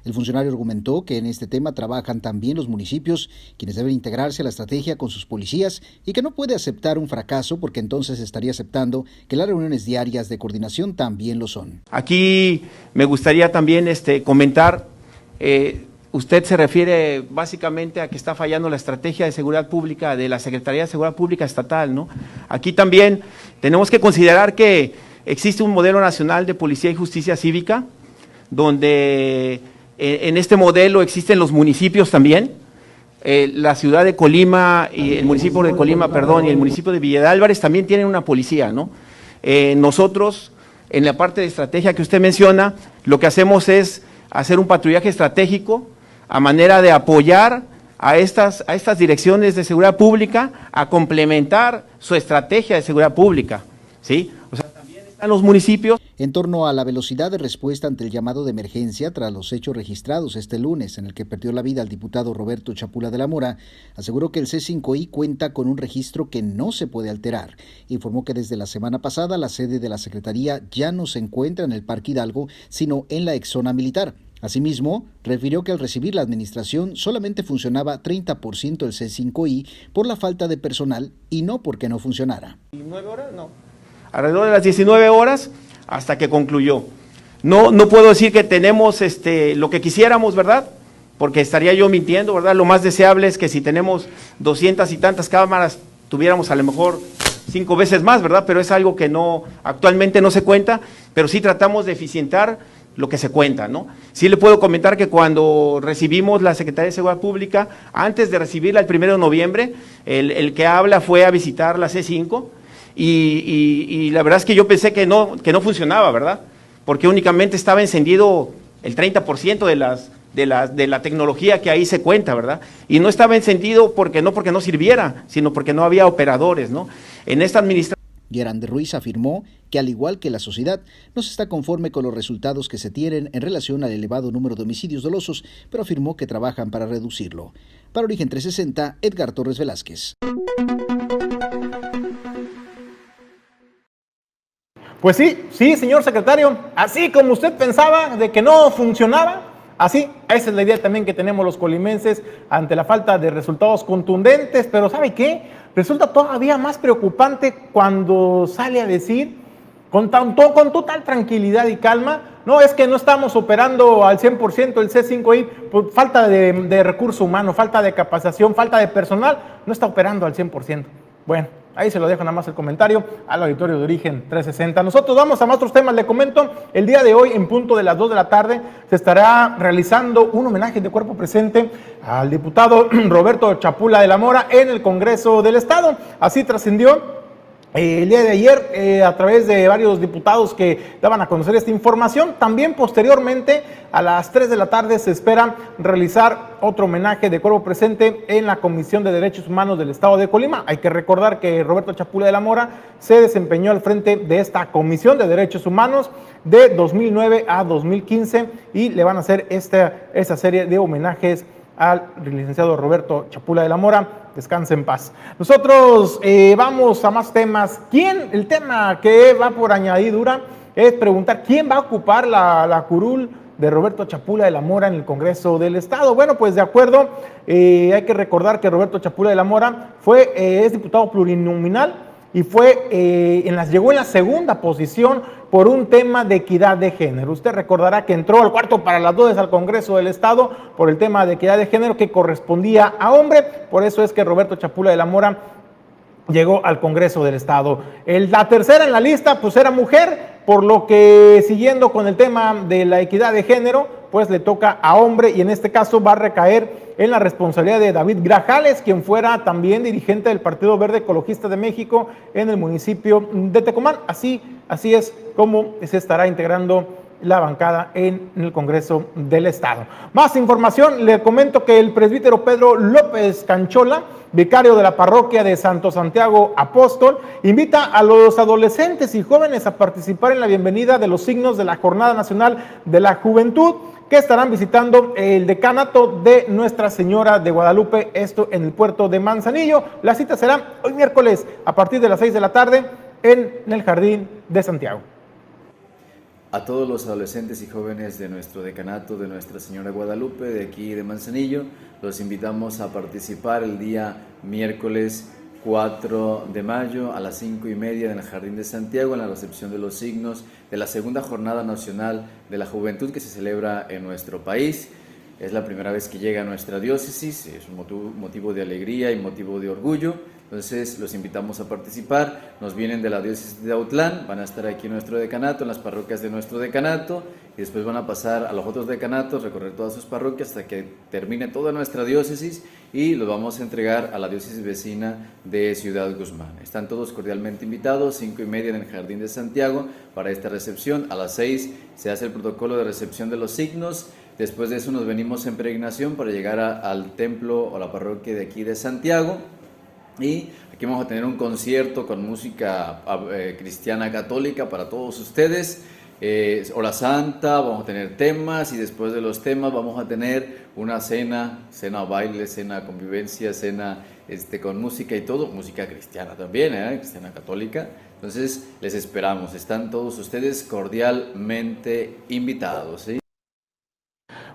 El funcionario argumentó que en este tema trabajan también los municipios, quienes deben integrarse a la estrategia con sus policías y que no puede aceptar un fracaso porque entonces estaría aceptando que las reuniones diarias de coordinación también lo son. Aquí me gustaría también este, comentar, eh, usted se refiere básicamente a que está fallando la estrategia de seguridad pública de la Secretaría de Seguridad Pública Estatal, ¿no? Aquí también tenemos que considerar que existe un modelo nacional de policía y justicia cívica donde en este modelo existen los municipios también. Eh, la ciudad de Colima y el municipio de Colima, perdón, y el municipio de Villa de Álvarez también tienen una policía, ¿no? Eh, nosotros, en la parte de estrategia que usted menciona, lo que hacemos es hacer un patrullaje estratégico a manera de apoyar a estas, a estas direcciones de seguridad pública a complementar su estrategia de seguridad pública, ¿sí? A los municipios. En torno a la velocidad de respuesta ante el llamado de emergencia tras los hechos registrados este lunes en el que perdió la vida el diputado Roberto Chapula de la Mora, aseguró que el C5I cuenta con un registro que no se puede alterar. Informó que desde la semana pasada la sede de la Secretaría ya no se encuentra en el Parque Hidalgo, sino en la exzona militar. Asimismo, refirió que al recibir la administración solamente funcionaba 30% el C5I por la falta de personal y no porque no funcionara. ¿Nueve horas? No. Alrededor de las 19 horas hasta que concluyó. No, no puedo decir que tenemos este, lo que quisiéramos, ¿verdad? Porque estaría yo mintiendo, ¿verdad? Lo más deseable es que si tenemos 200 y tantas cámaras, tuviéramos a lo mejor cinco veces más, ¿verdad? Pero es algo que no, actualmente no se cuenta, pero sí tratamos de eficientar lo que se cuenta, ¿no? Sí le puedo comentar que cuando recibimos la Secretaría de Seguridad Pública, antes de recibirla el primero de noviembre, el, el que habla fue a visitar la C5 y, la verdad es que yo pensé que no, que no funcionaba, ¿verdad? Porque únicamente estaba encendido el 30% de las, de, la, de la tecnología que ahí se cuenta, ¿verdad? Y no estaba encendido porque no porque no sirviera, sino porque no había operadores, ¿no? En esta administración Gerán de Ruiz afirmó que al igual que la sociedad, no se está conforme con los resultados que se tienen en relación al elevado número de homicidios dolosos, pero afirmó que trabajan para reducirlo. Para Origen 360, Edgar Torres Velázquez. Pues sí, sí, señor secretario, así como usted pensaba de que no funcionaba, así, esa es la idea también que tenemos los colimenses ante la falta de resultados contundentes, pero ¿sabe qué? Resulta todavía más preocupante cuando sale a decir con, con total tranquilidad y calma, no, es que no estamos operando al 100% el C5I por falta de, de recurso humano, falta de capacitación, falta de personal, no está operando al 100%. Bueno, ahí se lo dejo nada más el comentario al auditorio de Origen 360. Nosotros vamos a más otros temas. Le comento, el día de hoy, en punto de las 2 de la tarde, se estará realizando un homenaje de cuerpo presente al diputado Roberto Chapula de la Mora en el Congreso del Estado. Así trascendió el día de ayer eh, a través de varios diputados que daban a conocer esta información. También posteriormente a las 3 de la tarde se espera realizar otro homenaje de cuerpo presente en la Comisión de Derechos Humanos del Estado de Colima. Hay que recordar que Roberto Chapula de la Mora se desempeñó al frente de esta Comisión de Derechos Humanos de 2009 a 2015 y le van a hacer esta, esta serie de homenajes al licenciado Roberto Chapula de la Mora. Descanse en paz. Nosotros eh, vamos a más temas. ¿Quién? El tema que va por añadidura es preguntar quién va a ocupar la, curul de Roberto Chapula de la Mora en el Congreso del Estado. Bueno, pues de acuerdo, eh, hay que recordar que Roberto Chapula de la Mora fue, eh, es diputado plurinominal y fue, en las, llegó en la segunda posición por un tema de equidad de género. Usted recordará que entró al cuarto para las dos al Congreso del Estado por el tema de equidad de género que correspondía a hombre. Por eso es que Roberto Chapula de la Mora llegó al Congreso del Estado. El, la tercera en la lista, pues era mujer, por lo que siguiendo con el tema de la equidad de género, pues le toca a hombre y en este caso va a recaer en la responsabilidad de David Grajales, quien fuera también dirigente del Partido Verde Ecologista de México en el municipio de Tecomán. Así, así es como se estará integrando la bancada en el Congreso del Estado. Más información, le comento que el presbítero Pedro López Canchola, vicario de la parroquia de Santo Santiago Apóstol, invita a los adolescentes y jóvenes a participar en la bienvenida de los signos de la Jornada Nacional de la Juventud que estarán visitando el decanato de Nuestra Señora de Guadalupe, esto en el puerto de Manzanillo. La cita será hoy miércoles a partir de las 6 de la tarde en el Jardín de Santiago. A todos los adolescentes y jóvenes de nuestro decanato de Nuestra Señora Guadalupe, de aquí de Manzanillo, los invitamos a participar el día miércoles 4 de mayo a las 5 y media en el Jardín de Santiago en la recepción de los signos de la segunda Jornada Nacional de la Juventud que se celebra en nuestro país. Es la primera vez que llega a nuestra diócesis, es un motivo de alegría y motivo de orgullo. Entonces los invitamos a participar. Nos vienen de la diócesis de Autlán, van a estar aquí en nuestro decanato, en las parroquias de nuestro decanato, y después van a pasar a los otros decanatos, recorrer todas sus parroquias hasta que termine toda nuestra diócesis y los vamos a entregar a la diócesis vecina de Ciudad Guzmán. Están todos cordialmente invitados, cinco y media en el Jardín de Santiago para esta recepción. A las seis se hace el protocolo de recepción de los signos. Después de eso nos venimos en peregrinación para llegar al templo o la parroquia de aquí de Santiago Y aquí vamos a tener un concierto con música eh, cristiana católica para todos ustedes. Eh, hora santa, vamos a tener temas y después de los temas vamos a tener una cena, cena baile, cena convivencia, cena este, con música y todo, música cristiana también, ¿eh? cristiana católica. Entonces les esperamos, están todos ustedes cordialmente invitados.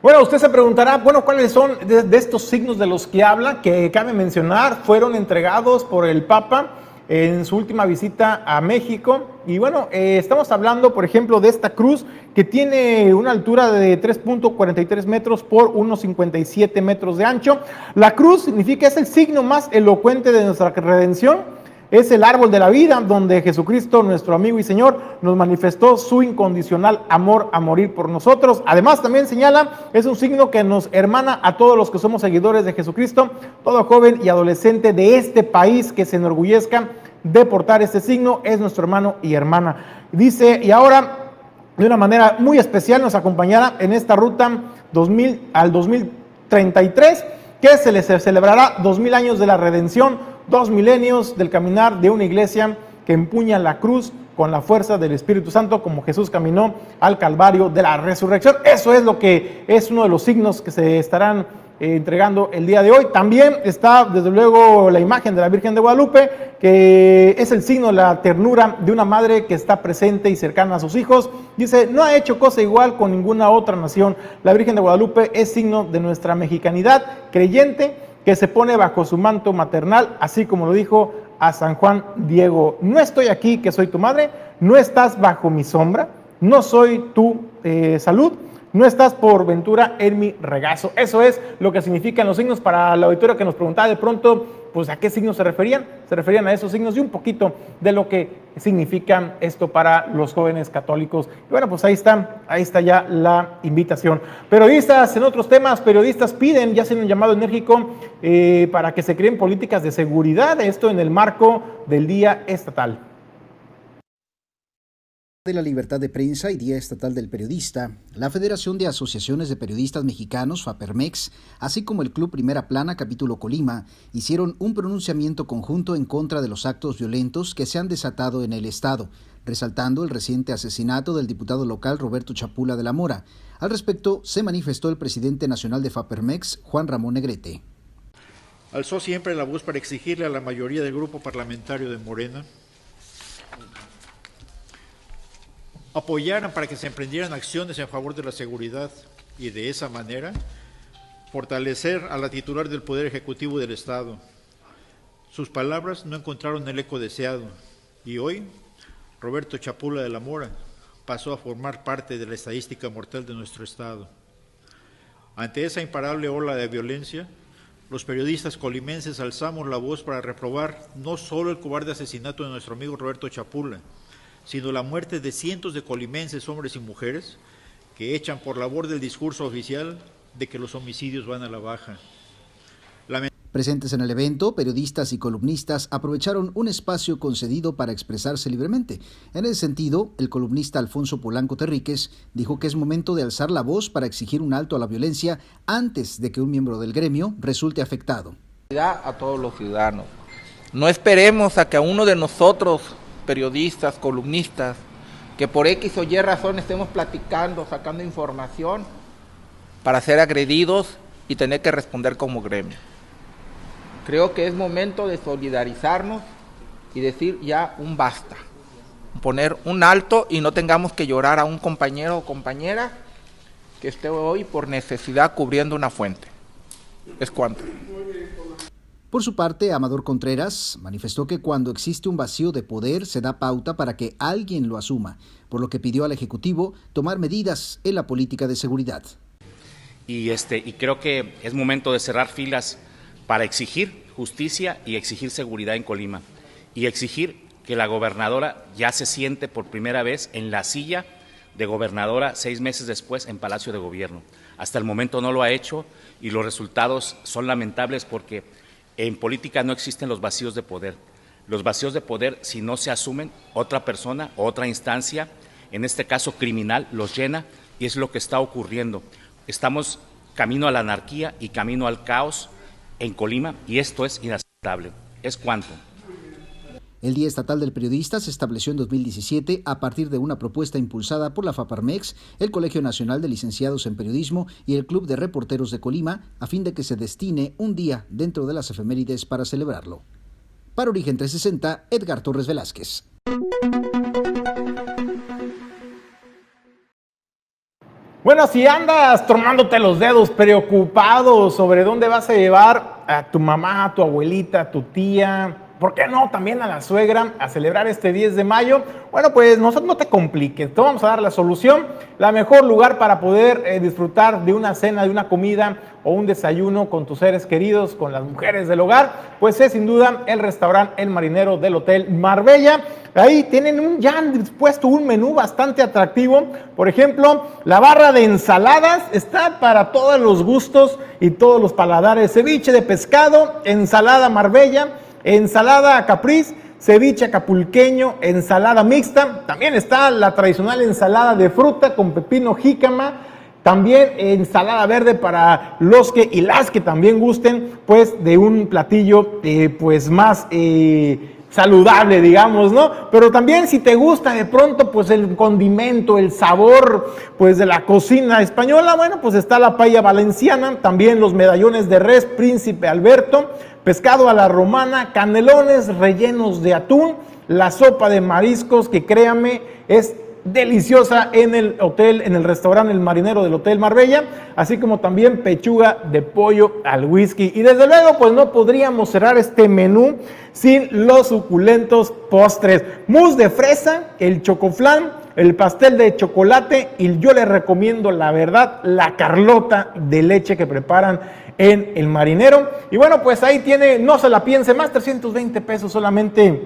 Bueno, usted se preguntará, bueno, ¿cuáles son de, estos signos de los que habla? Que cabe mencionar, fueron entregados por el Papa en su última visita a México. Y bueno, eh, estamos hablando, por ejemplo, de esta cruz que tiene una altura de 3.43 metros por 1.57 metros de ancho. La cruz significa, es el signo más elocuente de nuestra redención es el árbol de la vida donde Jesucristo, nuestro amigo y Señor, nos manifestó su incondicional amor a morir por nosotros. Además, también señala, es un signo que nos hermana a todos los que somos seguidores de Jesucristo, todo joven y adolescente de este país que se enorgullezca de portar este signo, es nuestro hermano y hermana. Dice, y ahora, de una manera muy especial, nos acompañará en esta ruta 2000 al 2033, que se les celebrará 2000 años de la redención dos milenios del caminar de una iglesia que empuña la cruz con la fuerza del Espíritu Santo, como Jesús caminó al Calvario de la resurrección. Eso es lo que es uno de los signos que se estarán eh, entregando el día de hoy. También está, desde luego, la imagen de la Virgen de Guadalupe, que es el signo de la ternura de una madre que está presente y cercana a sus hijos. Dice, no ha hecho cosa igual con ninguna otra nación. La Virgen de Guadalupe es signo de nuestra mexicanidad creyente que se pone bajo su manto maternal, así como lo dijo a San Juan Diego, no estoy aquí que soy tu madre, no estás bajo mi sombra, no soy tu eh, salud, no estás por ventura en mi regazo. Eso es lo que significan los signos para la auditorio que nos preguntaba de pronto, pues a qué signos se referían. Se referían a esos signos y un poquito de lo que significa esto para los jóvenes católicos. Y bueno, pues ahí está, ahí está ya la invitación. Periodistas, en otros temas, periodistas piden, ya hacen un llamado enérgico eh, para que se creen políticas de seguridad, esto en el marco del Día Estatal de la Libertad de Prensa y Día Estatal del Periodista, la Federación de Asociaciones de Periodistas Mexicanos, FAPERMEX, así como el Club Primera Plana Capítulo Colima, hicieron un pronunciamiento conjunto en contra de los actos violentos que se han desatado en el Estado, resaltando el reciente asesinato del diputado local Roberto Chapula de la Mora. Al respecto, se manifestó el presidente nacional de FAPERMEX, Juan Ramón Negrete. Alzó siempre la voz para exigirle a la mayoría del grupo parlamentario de Morena apoyaran para que se emprendieran acciones en favor de la seguridad y de esa manera fortalecer a la titular del Poder Ejecutivo del Estado. Sus palabras no encontraron el eco deseado y hoy Roberto Chapula de la Mora pasó a formar parte de la estadística mortal de nuestro Estado. Ante esa imparable ola de violencia, los periodistas colimenses alzamos la voz para reprobar no solo el cobarde asesinato de nuestro amigo Roberto Chapula, sino la muerte de cientos de colimenses, hombres y mujeres, que echan por labor del discurso oficial de que los homicidios van a la baja. Presentes en el evento, periodistas y columnistas aprovecharon un espacio concedido para expresarse libremente. En ese sentido, el columnista Alfonso Polanco Terríquez dijo que es momento de alzar la voz para exigir un alto a la violencia antes de que un miembro del gremio resulte afectado. A todos los ciudadanos. No esperemos a que a uno de nosotros periodistas, columnistas, que por X o Y razón estemos platicando, sacando información para ser agredidos y tener que responder como gremio. Creo que es momento de solidarizarnos y decir ya un basta, poner un alto y no tengamos que llorar a un compañero o compañera que esté hoy por necesidad cubriendo una fuente. Es cuanto. Por su parte, Amador Contreras manifestó que cuando existe un vacío de poder se da pauta para que alguien lo asuma, por lo que pidió al Ejecutivo tomar medidas en la política de seguridad. Y, este, y creo que es momento de cerrar filas para exigir justicia y exigir seguridad en Colima y exigir que la gobernadora ya se siente por primera vez en la silla de gobernadora seis meses después en Palacio de Gobierno. Hasta el momento no lo ha hecho y los resultados son lamentables porque en política no existen los vacíos de poder. Los vacíos de poder, si no se asumen, otra persona, otra instancia, en este caso criminal, los llena y es lo que está ocurriendo. Estamos camino a la anarquía y camino al caos en Colima y esto es inaceptable. es cuánto. El Día Estatal del Periodista se estableció en 2017 a partir de una propuesta impulsada por la FAPARMEX, el Colegio Nacional de Licenciados en Periodismo y el Club de Reporteros de Colima, a fin de que se destine un día dentro de las efemérides para celebrarlo. Para Origen 360, Edgar Torres Velázquez. Bueno, si andas tomándote los dedos, preocupado sobre dónde vas a llevar a tu mamá, a tu abuelita, a tu tía, ¿por qué no? También a la suegra a celebrar este 10 de mayo. Bueno, pues nosotros no te compliques, te vamos a dar la solución. La mejor lugar para poder eh, disfrutar de una cena, de una comida o un desayuno con tus seres queridos, con las mujeres del hogar, pues es sin duda el restaurante El Marinero del Hotel Marbella. Ahí tienen un, ya han dispuesto un menú bastante atractivo. Por ejemplo, la barra de ensaladas está para todos los gustos y todos los paladares. Ceviche de pescado, ensalada Marbella ensalada capriz, ceviche acapulqueño, ensalada mixta. También está la tradicional ensalada de fruta con pepino jícama. También ensalada verde para los que y las que también gusten, pues de un platillo eh, pues más eh, saludable, digamos, ¿no? Pero también si te gusta de pronto, pues el condimento, el sabor, pues de la cocina española, bueno, pues está la paella valenciana, también los medallones de res Príncipe Alberto, pescado a la romana, canelones rellenos de atún, la sopa de mariscos, que créame, es deliciosa en el hotel, en el restaurante El Marinero del Hotel Marbella, así como también pechuga de pollo al whisky. Y desde luego, pues no podríamos cerrar este menú sin los suculentos postres. Mousse de fresa, el chocoflán, el pastel de chocolate y yo les recomiendo, la verdad, la carlota de leche que preparan en el marinero. Y bueno, pues ahí tiene, no se la piense más, 320 pesos solamente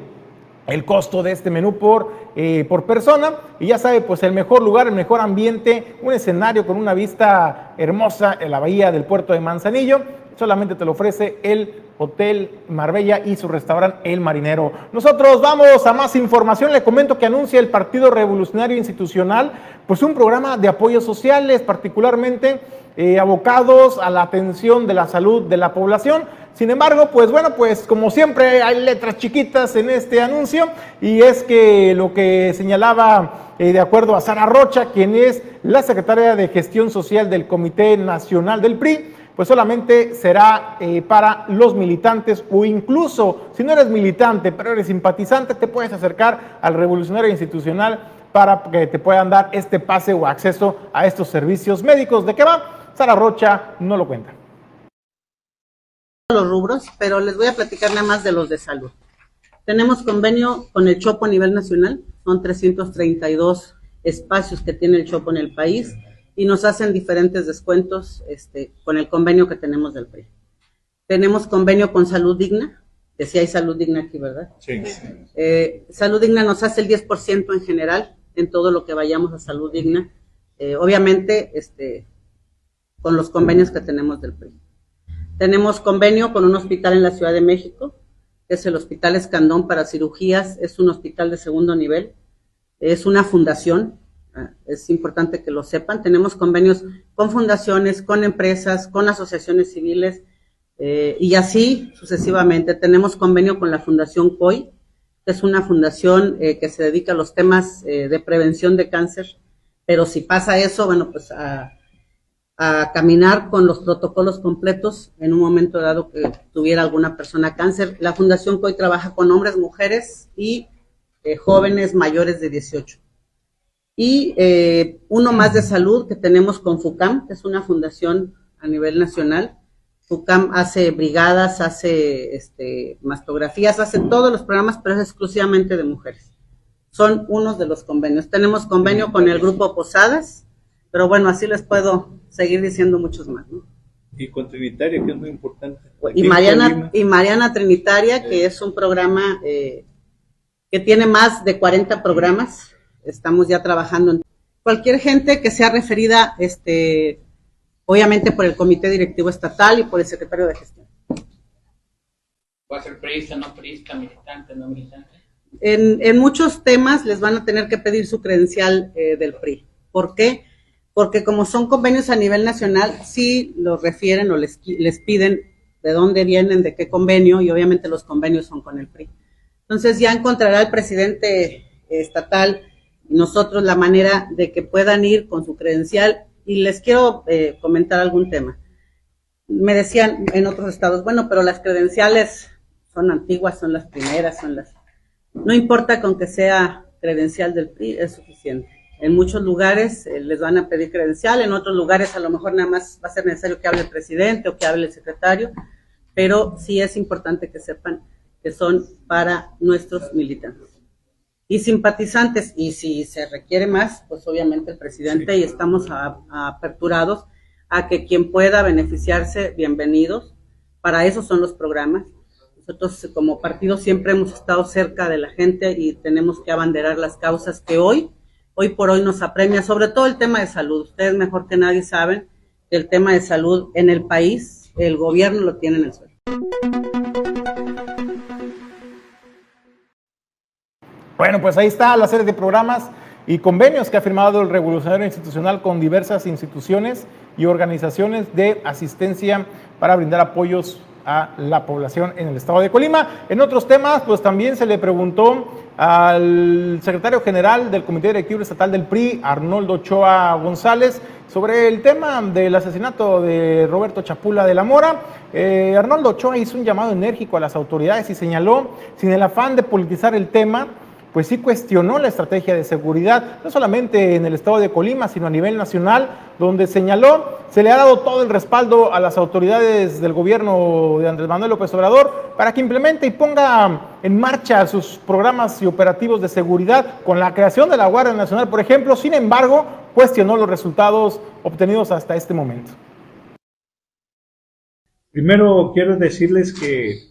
el costo de este menú por, eh, por persona. Y ya sabe, pues el mejor lugar, el mejor ambiente, un escenario con una vista hermosa en la bahía del puerto de Manzanillo. Solamente te lo ofrece el Hotel Marbella y su restaurante El Marinero. Nosotros vamos a más información. Le comento que anuncia el Partido Revolucionario Institucional, pues un programa de apoyos sociales, particularmente eh, abocados a la atención de la salud de la población. Sin embargo, pues bueno, pues como siempre hay letras chiquitas en este anuncio y es que lo que señalaba eh, de acuerdo a Sara Rocha, quien es la secretaria de Gestión Social del Comité Nacional del PRI, pues solamente será eh, para los militantes o incluso si no eres militante pero eres simpatizante, te puedes acercar al revolucionario institucional para que te puedan dar este pase o acceso a estos servicios médicos. ¿De qué va? Sara Rocha no lo cuenta. Los rubros, pero les voy a platicar nada más de los de salud. Tenemos convenio con el Chopo a nivel nacional, son 332 espacios que tiene el Chopo en el país y nos hacen diferentes descuentos este, con el convenio que tenemos del PRI. Tenemos convenio con Salud Digna, que sí hay Salud Digna aquí, ¿verdad? Sí. Eh, salud Digna nos hace el 10% en general en todo lo que vayamos a Salud Digna, eh, obviamente este, con los convenios que tenemos del PRI. Tenemos convenio con un hospital en la Ciudad de México, que es el Hospital Escandón para cirugías, es un hospital de segundo nivel, es una fundación, es importante que lo sepan. Tenemos convenios con fundaciones, con empresas, con asociaciones civiles eh, y así sucesivamente. Tenemos convenio con la Fundación COI, que es una fundación eh, que se dedica a los temas eh, de prevención de cáncer. Pero si pasa eso, bueno, pues a, a caminar con los protocolos completos en un momento dado que tuviera alguna persona cáncer. La Fundación COI trabaja con hombres, mujeres y jóvenes mayores de 18 y eh, uno más de salud que tenemos con FUCAM, que es una fundación a nivel nacional. FUCAM hace brigadas, hace este, mastografías, hace todos los programas, pero es exclusivamente de mujeres. Son unos de los convenios. Tenemos convenio con el grupo Posadas, pero bueno, así les puedo seguir diciendo muchos más. Y con Trinitaria, que es muy importante. Y Mariana, y Mariana Trinitaria, que es un programa eh, que tiene más de 40 programas estamos ya trabajando en cualquier gente que sea referida, este, obviamente por el comité directivo estatal y por el secretario de gestión. ¿Va a ser priista, no priista, militante, no militante? En, muchos temas les van a tener que pedir su credencial eh, del PRI. ¿Por qué? Porque como son convenios a nivel nacional, sí los refieren o les, les piden de dónde vienen, de qué convenio, y obviamente los convenios son con el PRI. Entonces ya encontrará el presidente estatal nosotros la manera de que puedan ir con su credencial. Y les quiero eh, comentar algún tema. Me decían en otros estados, bueno, pero las credenciales son antiguas, son las primeras, son las... No importa con que sea credencial del PRI, es suficiente. En muchos lugares eh, les van a pedir credencial, en otros lugares a lo mejor nada más va a ser necesario que hable el presidente o que hable el secretario, pero sí es importante que sepan que son para nuestros militantes y simpatizantes. Y si se requiere más, pues obviamente el presidente y estamos aperturados a que quien pueda beneficiarse, bienvenidos. Para eso son los programas. Nosotros como partido siempre hemos estado cerca de la gente y tenemos que abanderar las causas que hoy, hoy por hoy nos apremia, sobre todo el tema de salud. Ustedes mejor que nadie saben que el tema de salud en el país, el gobierno lo tiene en el suelo. Bueno, pues ahí está la serie de programas y convenios que ha firmado el Revolucionario Institucional con diversas instituciones y organizaciones de asistencia para brindar apoyos a la población en el estado de Colima. En otros temas, pues también se le preguntó al secretario general del Comité Directivo Estatal del PRI, Arnoldo Ochoa González, sobre el tema del asesinato de Roberto Chapula de la Mora. Eh, Arnoldo Ochoa hizo un llamado enérgico a las autoridades y señaló, sin el afán de politizar el tema, pues sí cuestionó la estrategia de seguridad, no solamente en el estado de Colima, sino a nivel nacional, donde señaló se le ha dado todo el respaldo a las autoridades del gobierno de Andrés Manuel López Obrador para que implemente y ponga en marcha sus programas y operativos de seguridad con la creación de la Guardia Nacional, por ejemplo. Sin embargo, cuestionó los resultados obtenidos hasta este momento. Primero quiero decirles que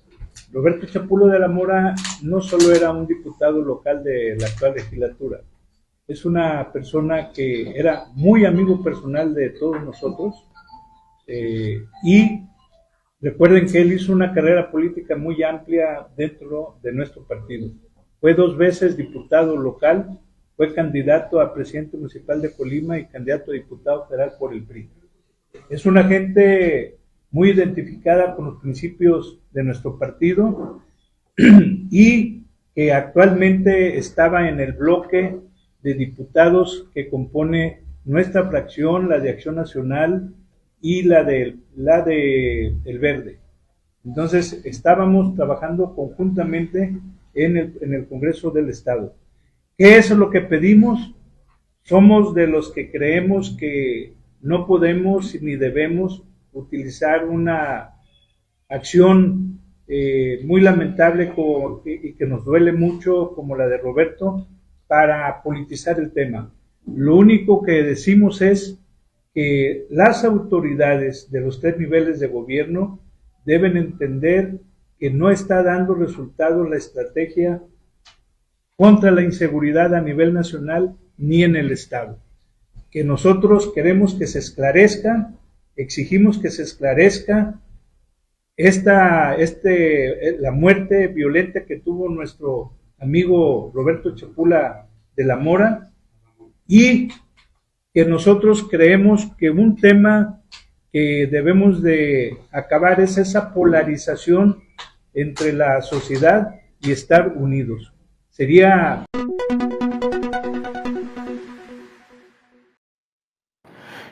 Roberto Chapulo de la Mora no solo era un diputado local de la actual legislatura, es una persona que era muy amigo personal de todos nosotros eh, y recuerden que él hizo una carrera política muy amplia dentro de nuestro partido. Fue dos veces diputado local, fue candidato a presidente municipal de Colima y candidato a diputado federal por el PRI. Es una gente muy identificada con los principios de nuestro partido y que actualmente estaba en el bloque de diputados que compone nuestra fracción, la de Acción Nacional y la de la de El Verde. Entonces estábamos trabajando conjuntamente en el, en el Congreso del Estado. ¿Qué es lo que pedimos? Somos de los que creemos que no podemos ni debemos utilizar una acción eh, muy lamentable y que nos duele mucho como la de Roberto para politizar el tema. Lo único que decimos es que las autoridades de los tres niveles de gobierno deben entender que no está dando resultados la estrategia contra la inseguridad a nivel nacional ni en el Estado. Que nosotros queremos que se esclarezca exigimos que se esclarezca esta, este, la muerte violenta que tuvo nuestro amigo Roberto Chapula de la Mora y que nosotros creemos que un tema que debemos de acabar es esa polarización entre la sociedad y estar unidos. Sería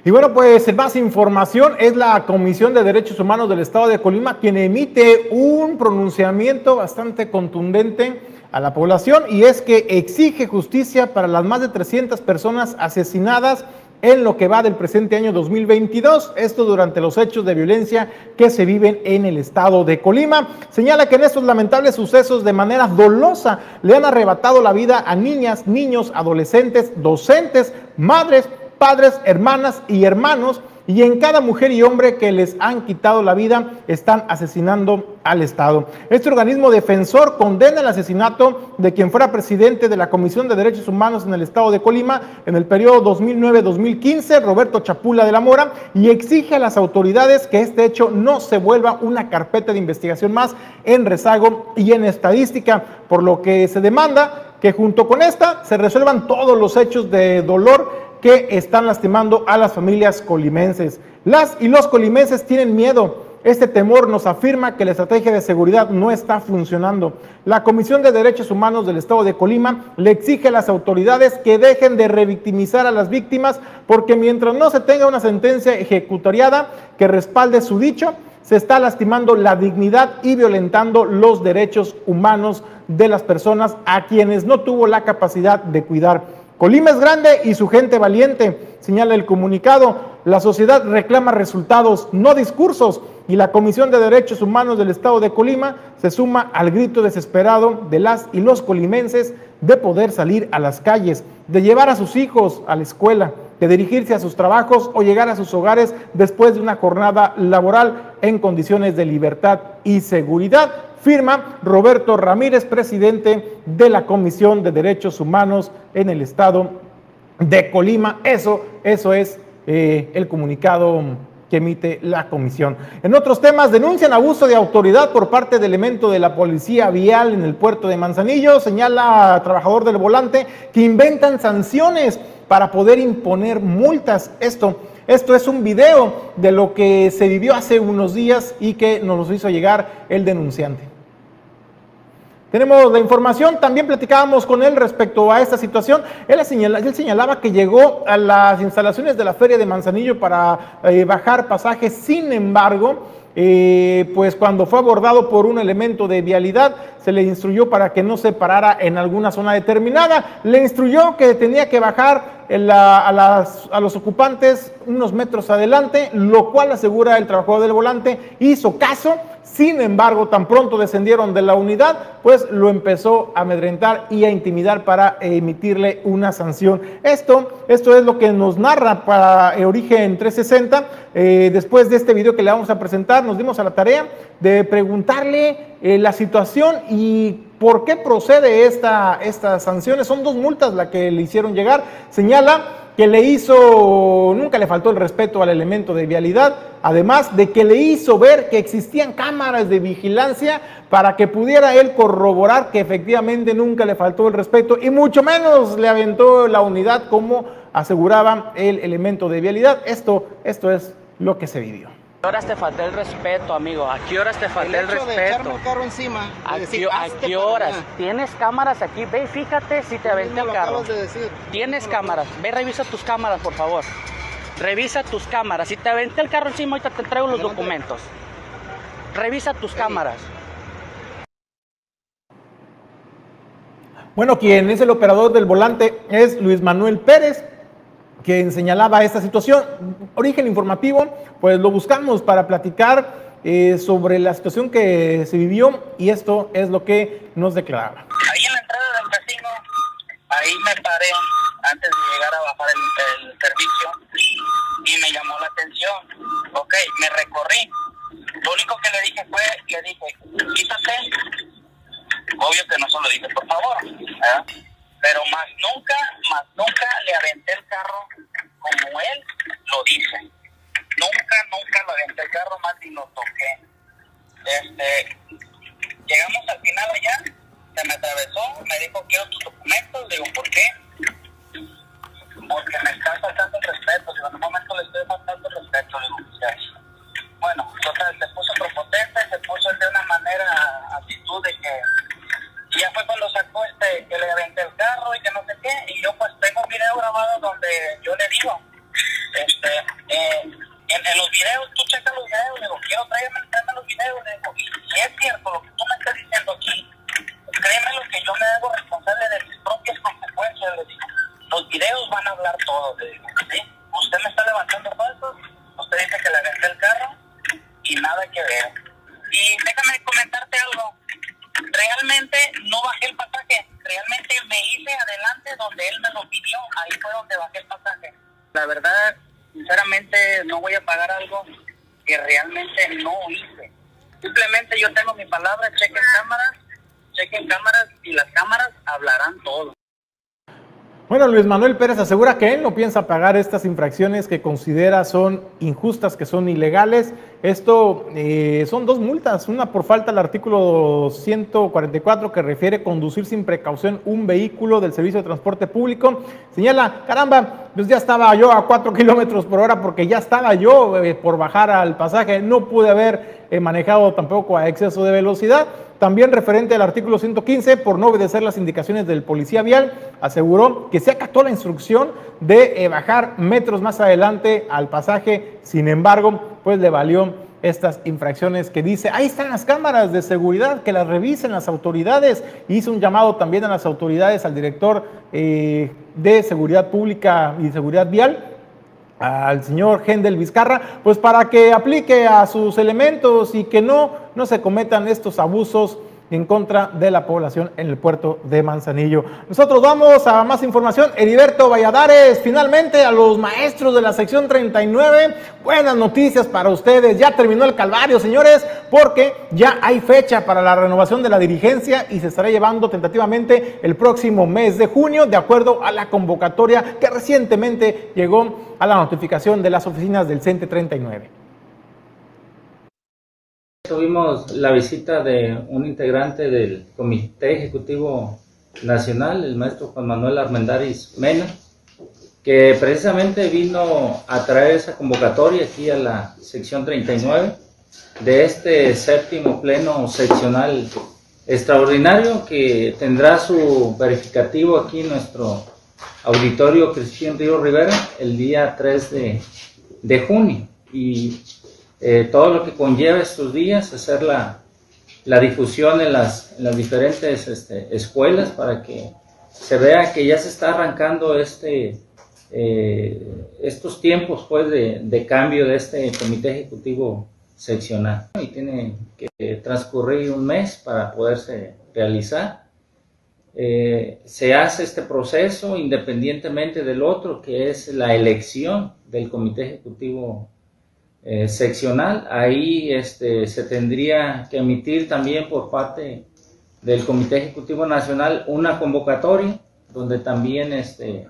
Y bueno, pues más información es la Comisión de Derechos Humanos del Estado de Colima quien emite un pronunciamiento bastante contundente a la población y es que exige justicia para las más de 300 personas asesinadas en lo que va del presente año 2022, esto durante los hechos de violencia que se viven en el estado de Colima. Señala que en estos lamentables sucesos de manera dolosa le han arrebatado la vida a niñas, niños, adolescentes, docentes, madres, padres, hermanas y hermanos, y en cada mujer y hombre que les han quitado la vida están asesinando al Estado. Este organismo defensor condena el asesinato de quien fuera presidente de la Comisión de Derechos Humanos en el Estado de Colima en el periodo 2009-2015, Roberto Chapula de la Mora, y exige a las autoridades que este hecho no se vuelva una carpeta de investigación más en rezago y en estadística, por lo que se demanda que junto con esta se resuelvan todos los hechos de dolor que están lastimando a las familias colimenses. Las y los colimenses tienen miedo Este temor nos afirma que la estrategia de seguridad no está funcionando. La Comisión de Derechos Humanos del Estado de Colima le exige a las autoridades que dejen de revictimizar a las víctimas porque mientras no se tenga una sentencia ejecutoriada que respalde su dicho, se está lastimando la dignidad y violentando los derechos humanos de las personas a quienes no tuvo la capacidad de cuidar. Colima es grande y su gente valiente, señala el comunicado. La sociedad reclama resultados, no discursos, y la Comisión de Derechos Humanos del Estado de Colima se suma al grito desesperado de las y los colimenses de poder salir a las calles, de llevar a sus hijos a la escuela, de dirigirse a sus trabajos o llegar a sus hogares después de una jornada laboral en condiciones de libertad y seguridad. Firma Roberto Ramírez, presidente de la Comisión de Derechos Humanos en el estado de Colima. Eso, eso es eh, el comunicado que emite la comisión. En otros temas, denuncian abuso de autoridad por parte de elemento de la policía vial en el puerto de Manzanillo. Señala trabajador del volante que inventan sanciones para poder imponer multas. Esto, esto es un video de lo que se vivió hace unos días y que nos lo hizo llegar el denunciante. Tenemos la información, también platicábamos con él respecto a esta situación. Él, señalaba que llegó a las instalaciones de la feria de Manzanillo para eh, bajar pasajes, sin embargo, eh, pues cuando fue abordado por un elemento de vialidad, se le instruyó para que no se parara en alguna zona determinada. Le instruyó que tenía que bajar a, los ocupantes unos metros adelante, lo cual asegura el trabajador del volante hizo caso. Sin embargo, tan pronto descendieron de la unidad, pues lo empezó a amedrentar y a intimidar para emitirle una sanción. Esto, esto es lo que nos narra para Origen 360. Eh, después de este video que le vamos a presentar, nos dimos a la tarea de preguntarle eh, la situación y por qué procede esta, estas sanciones. Son dos multas las que le hicieron llegar. Señala que le hizo, nunca le faltó el respeto al elemento de vialidad, además de que le hizo ver que existían cámaras de vigilancia para que pudiera él corroborar que efectivamente nunca le faltó el respeto y mucho menos le aventó la unidad como aseguraba el elemento de vialidad. Esto, esto es lo que se vivió qué horas te falté el respeto, amigo? ¿A qué horas te falté el, respeto? De echarme el carro encima. ¿A, qué, horas? ¿Tienes cámaras aquí? Ve y fíjate si te aventé el carro. De decir. Tienes cámaras. Ve, revisa tus cámaras, por favor. Revisa tus cámaras. Si te aventé el carro encima, ahorita te traigo los documentos. Revisa tus cámaras. Bueno, quien es el operador del volante es Luis Manuel Pérez que señalaba esta situación. Origen informativo, pues lo buscamos para platicar eh, sobre la situación que se vivió y esto es lo que nos declaraba. Ahí en la entrada del casino, ahí me paré antes de llegar a bajar el, servicio y me llamó la atención. Ok, me recorrí. Lo único que le dije fue, le dije, quítate. Obvio que no se lo dije, por favor. Pero más nunca, más nunca le aventé el carro como él lo dice. Nunca, nunca lo aventé el carro, más ni lo toqué. Este, llegamos al final allá, se me atravesó, me dijo quiero tus documentos, digo, ¿por qué? Porque me está faltando el respeto, digo, en un momento le estoy faltando el respeto, digo, bueno, entonces se puso propotente, se puso de una manera, actitud de que ya fue cuando sacó este, que le aventé el carro y que no sé qué, y yo pues tengo un video grabado donde yo le digo, este, eh, en, los videos, tú checas los videos, le digo, quiero traerme, los videos, digo, y si es cierto lo que tú me estás diciendo aquí, créeme lo que yo Luis Manuel Pérez asegura que él no piensa pagar estas infracciones que considera son injustas, que son ilegales. Esto eh, son dos multas, una por falta al artículo 144 que refiere conducir sin precaución un vehículo del servicio de transporte público. Señala, caramba, pues ya estaba yo a 4 kilómetros por hora porque ya estaba yo eh, por bajar al pasaje, no pude haber eh, manejado tampoco a exceso de velocidad. También referente al artículo 115, por no obedecer las indicaciones del policía vial, aseguró que se acató la instrucción de bajar metros más adelante al pasaje. Sin embargo, pues le valió estas infracciones que dice, ahí están las cámaras de seguridad, que las revisen las autoridades. Hizo un llamado también a las autoridades, al director eh, de Seguridad Pública y Seguridad Vial, al señor Gendel Vizcarra, pues para que aplique a sus elementos y que no, no se cometan estos abusos en contra de la población en el puerto de Manzanillo. Nosotros vamos a más información. Heriberto Valladares, finalmente a los maestros de la sección 39, buenas noticias para ustedes. Ya terminó el calvario, señores, porque ya hay fecha para la renovación de la dirigencia y se estará llevando tentativamente el próximo mes de junio, de acuerdo a la convocatoria que recientemente llegó a la notificación de las oficinas del CENTE 39. Tuvimos la visita de un integrante del Comité Ejecutivo Nacional, el maestro Juan Manuel Armendaris Mena, que precisamente vino a traer esa convocatoria aquí a la sección 39 de este séptimo pleno seccional extraordinario que tendrá su verificativo aquí en nuestro auditorio Cristian Río Rivera el día 3 de, de junio. Y eh, todo lo que conlleva estos días, hacer la, la difusión en las, en las diferentes este, escuelas para que se vea que ya se está arrancando este, eh, estos tiempos pues, de, de, cambio de este comité ejecutivo seccional. Y tiene que transcurrir un mes para poderse realizar. Eh, se hace este proceso independientemente del otro, que es la elección del comité ejecutivo eh, seccional. Ahí este, se tendría que emitir también por parte del Comité Ejecutivo Nacional una convocatoria donde también este,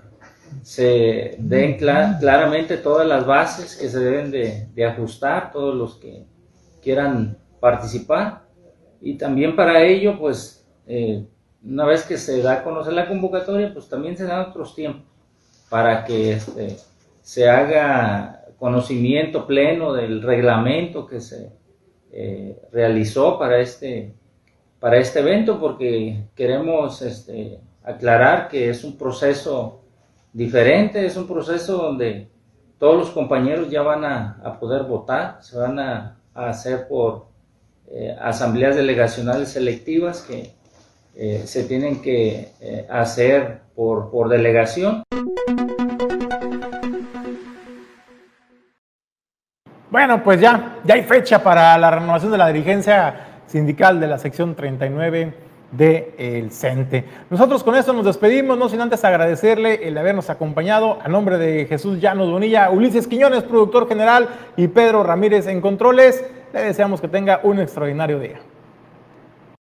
se den claramente todas las bases que se deben de, ajustar, todos los que quieran participar. Y también para ello, pues, eh, una vez que se da a conocer la convocatoria, pues también se dan otros tiempos para que este, se haga conocimiento pleno del reglamento que se eh, realizó para este, para este evento, porque queremos este, aclarar que es un proceso diferente, es un proceso donde todos los compañeros ya van a, poder votar, se van a, hacer por eh, asambleas delegacionales selectivas que eh, se tienen que hacer por, por delegación. Bueno, pues ya, ya hay fecha para la renovación de la dirigencia sindical de la sección 39 del el CENTE. Nosotros con esto nos despedimos, no sin antes agradecerle el habernos acompañado a nombre de Jesús Llanos Bonilla, Ulises Quiñones, productor general, y Pedro Ramírez en controles. Le deseamos que tenga un extraordinario día.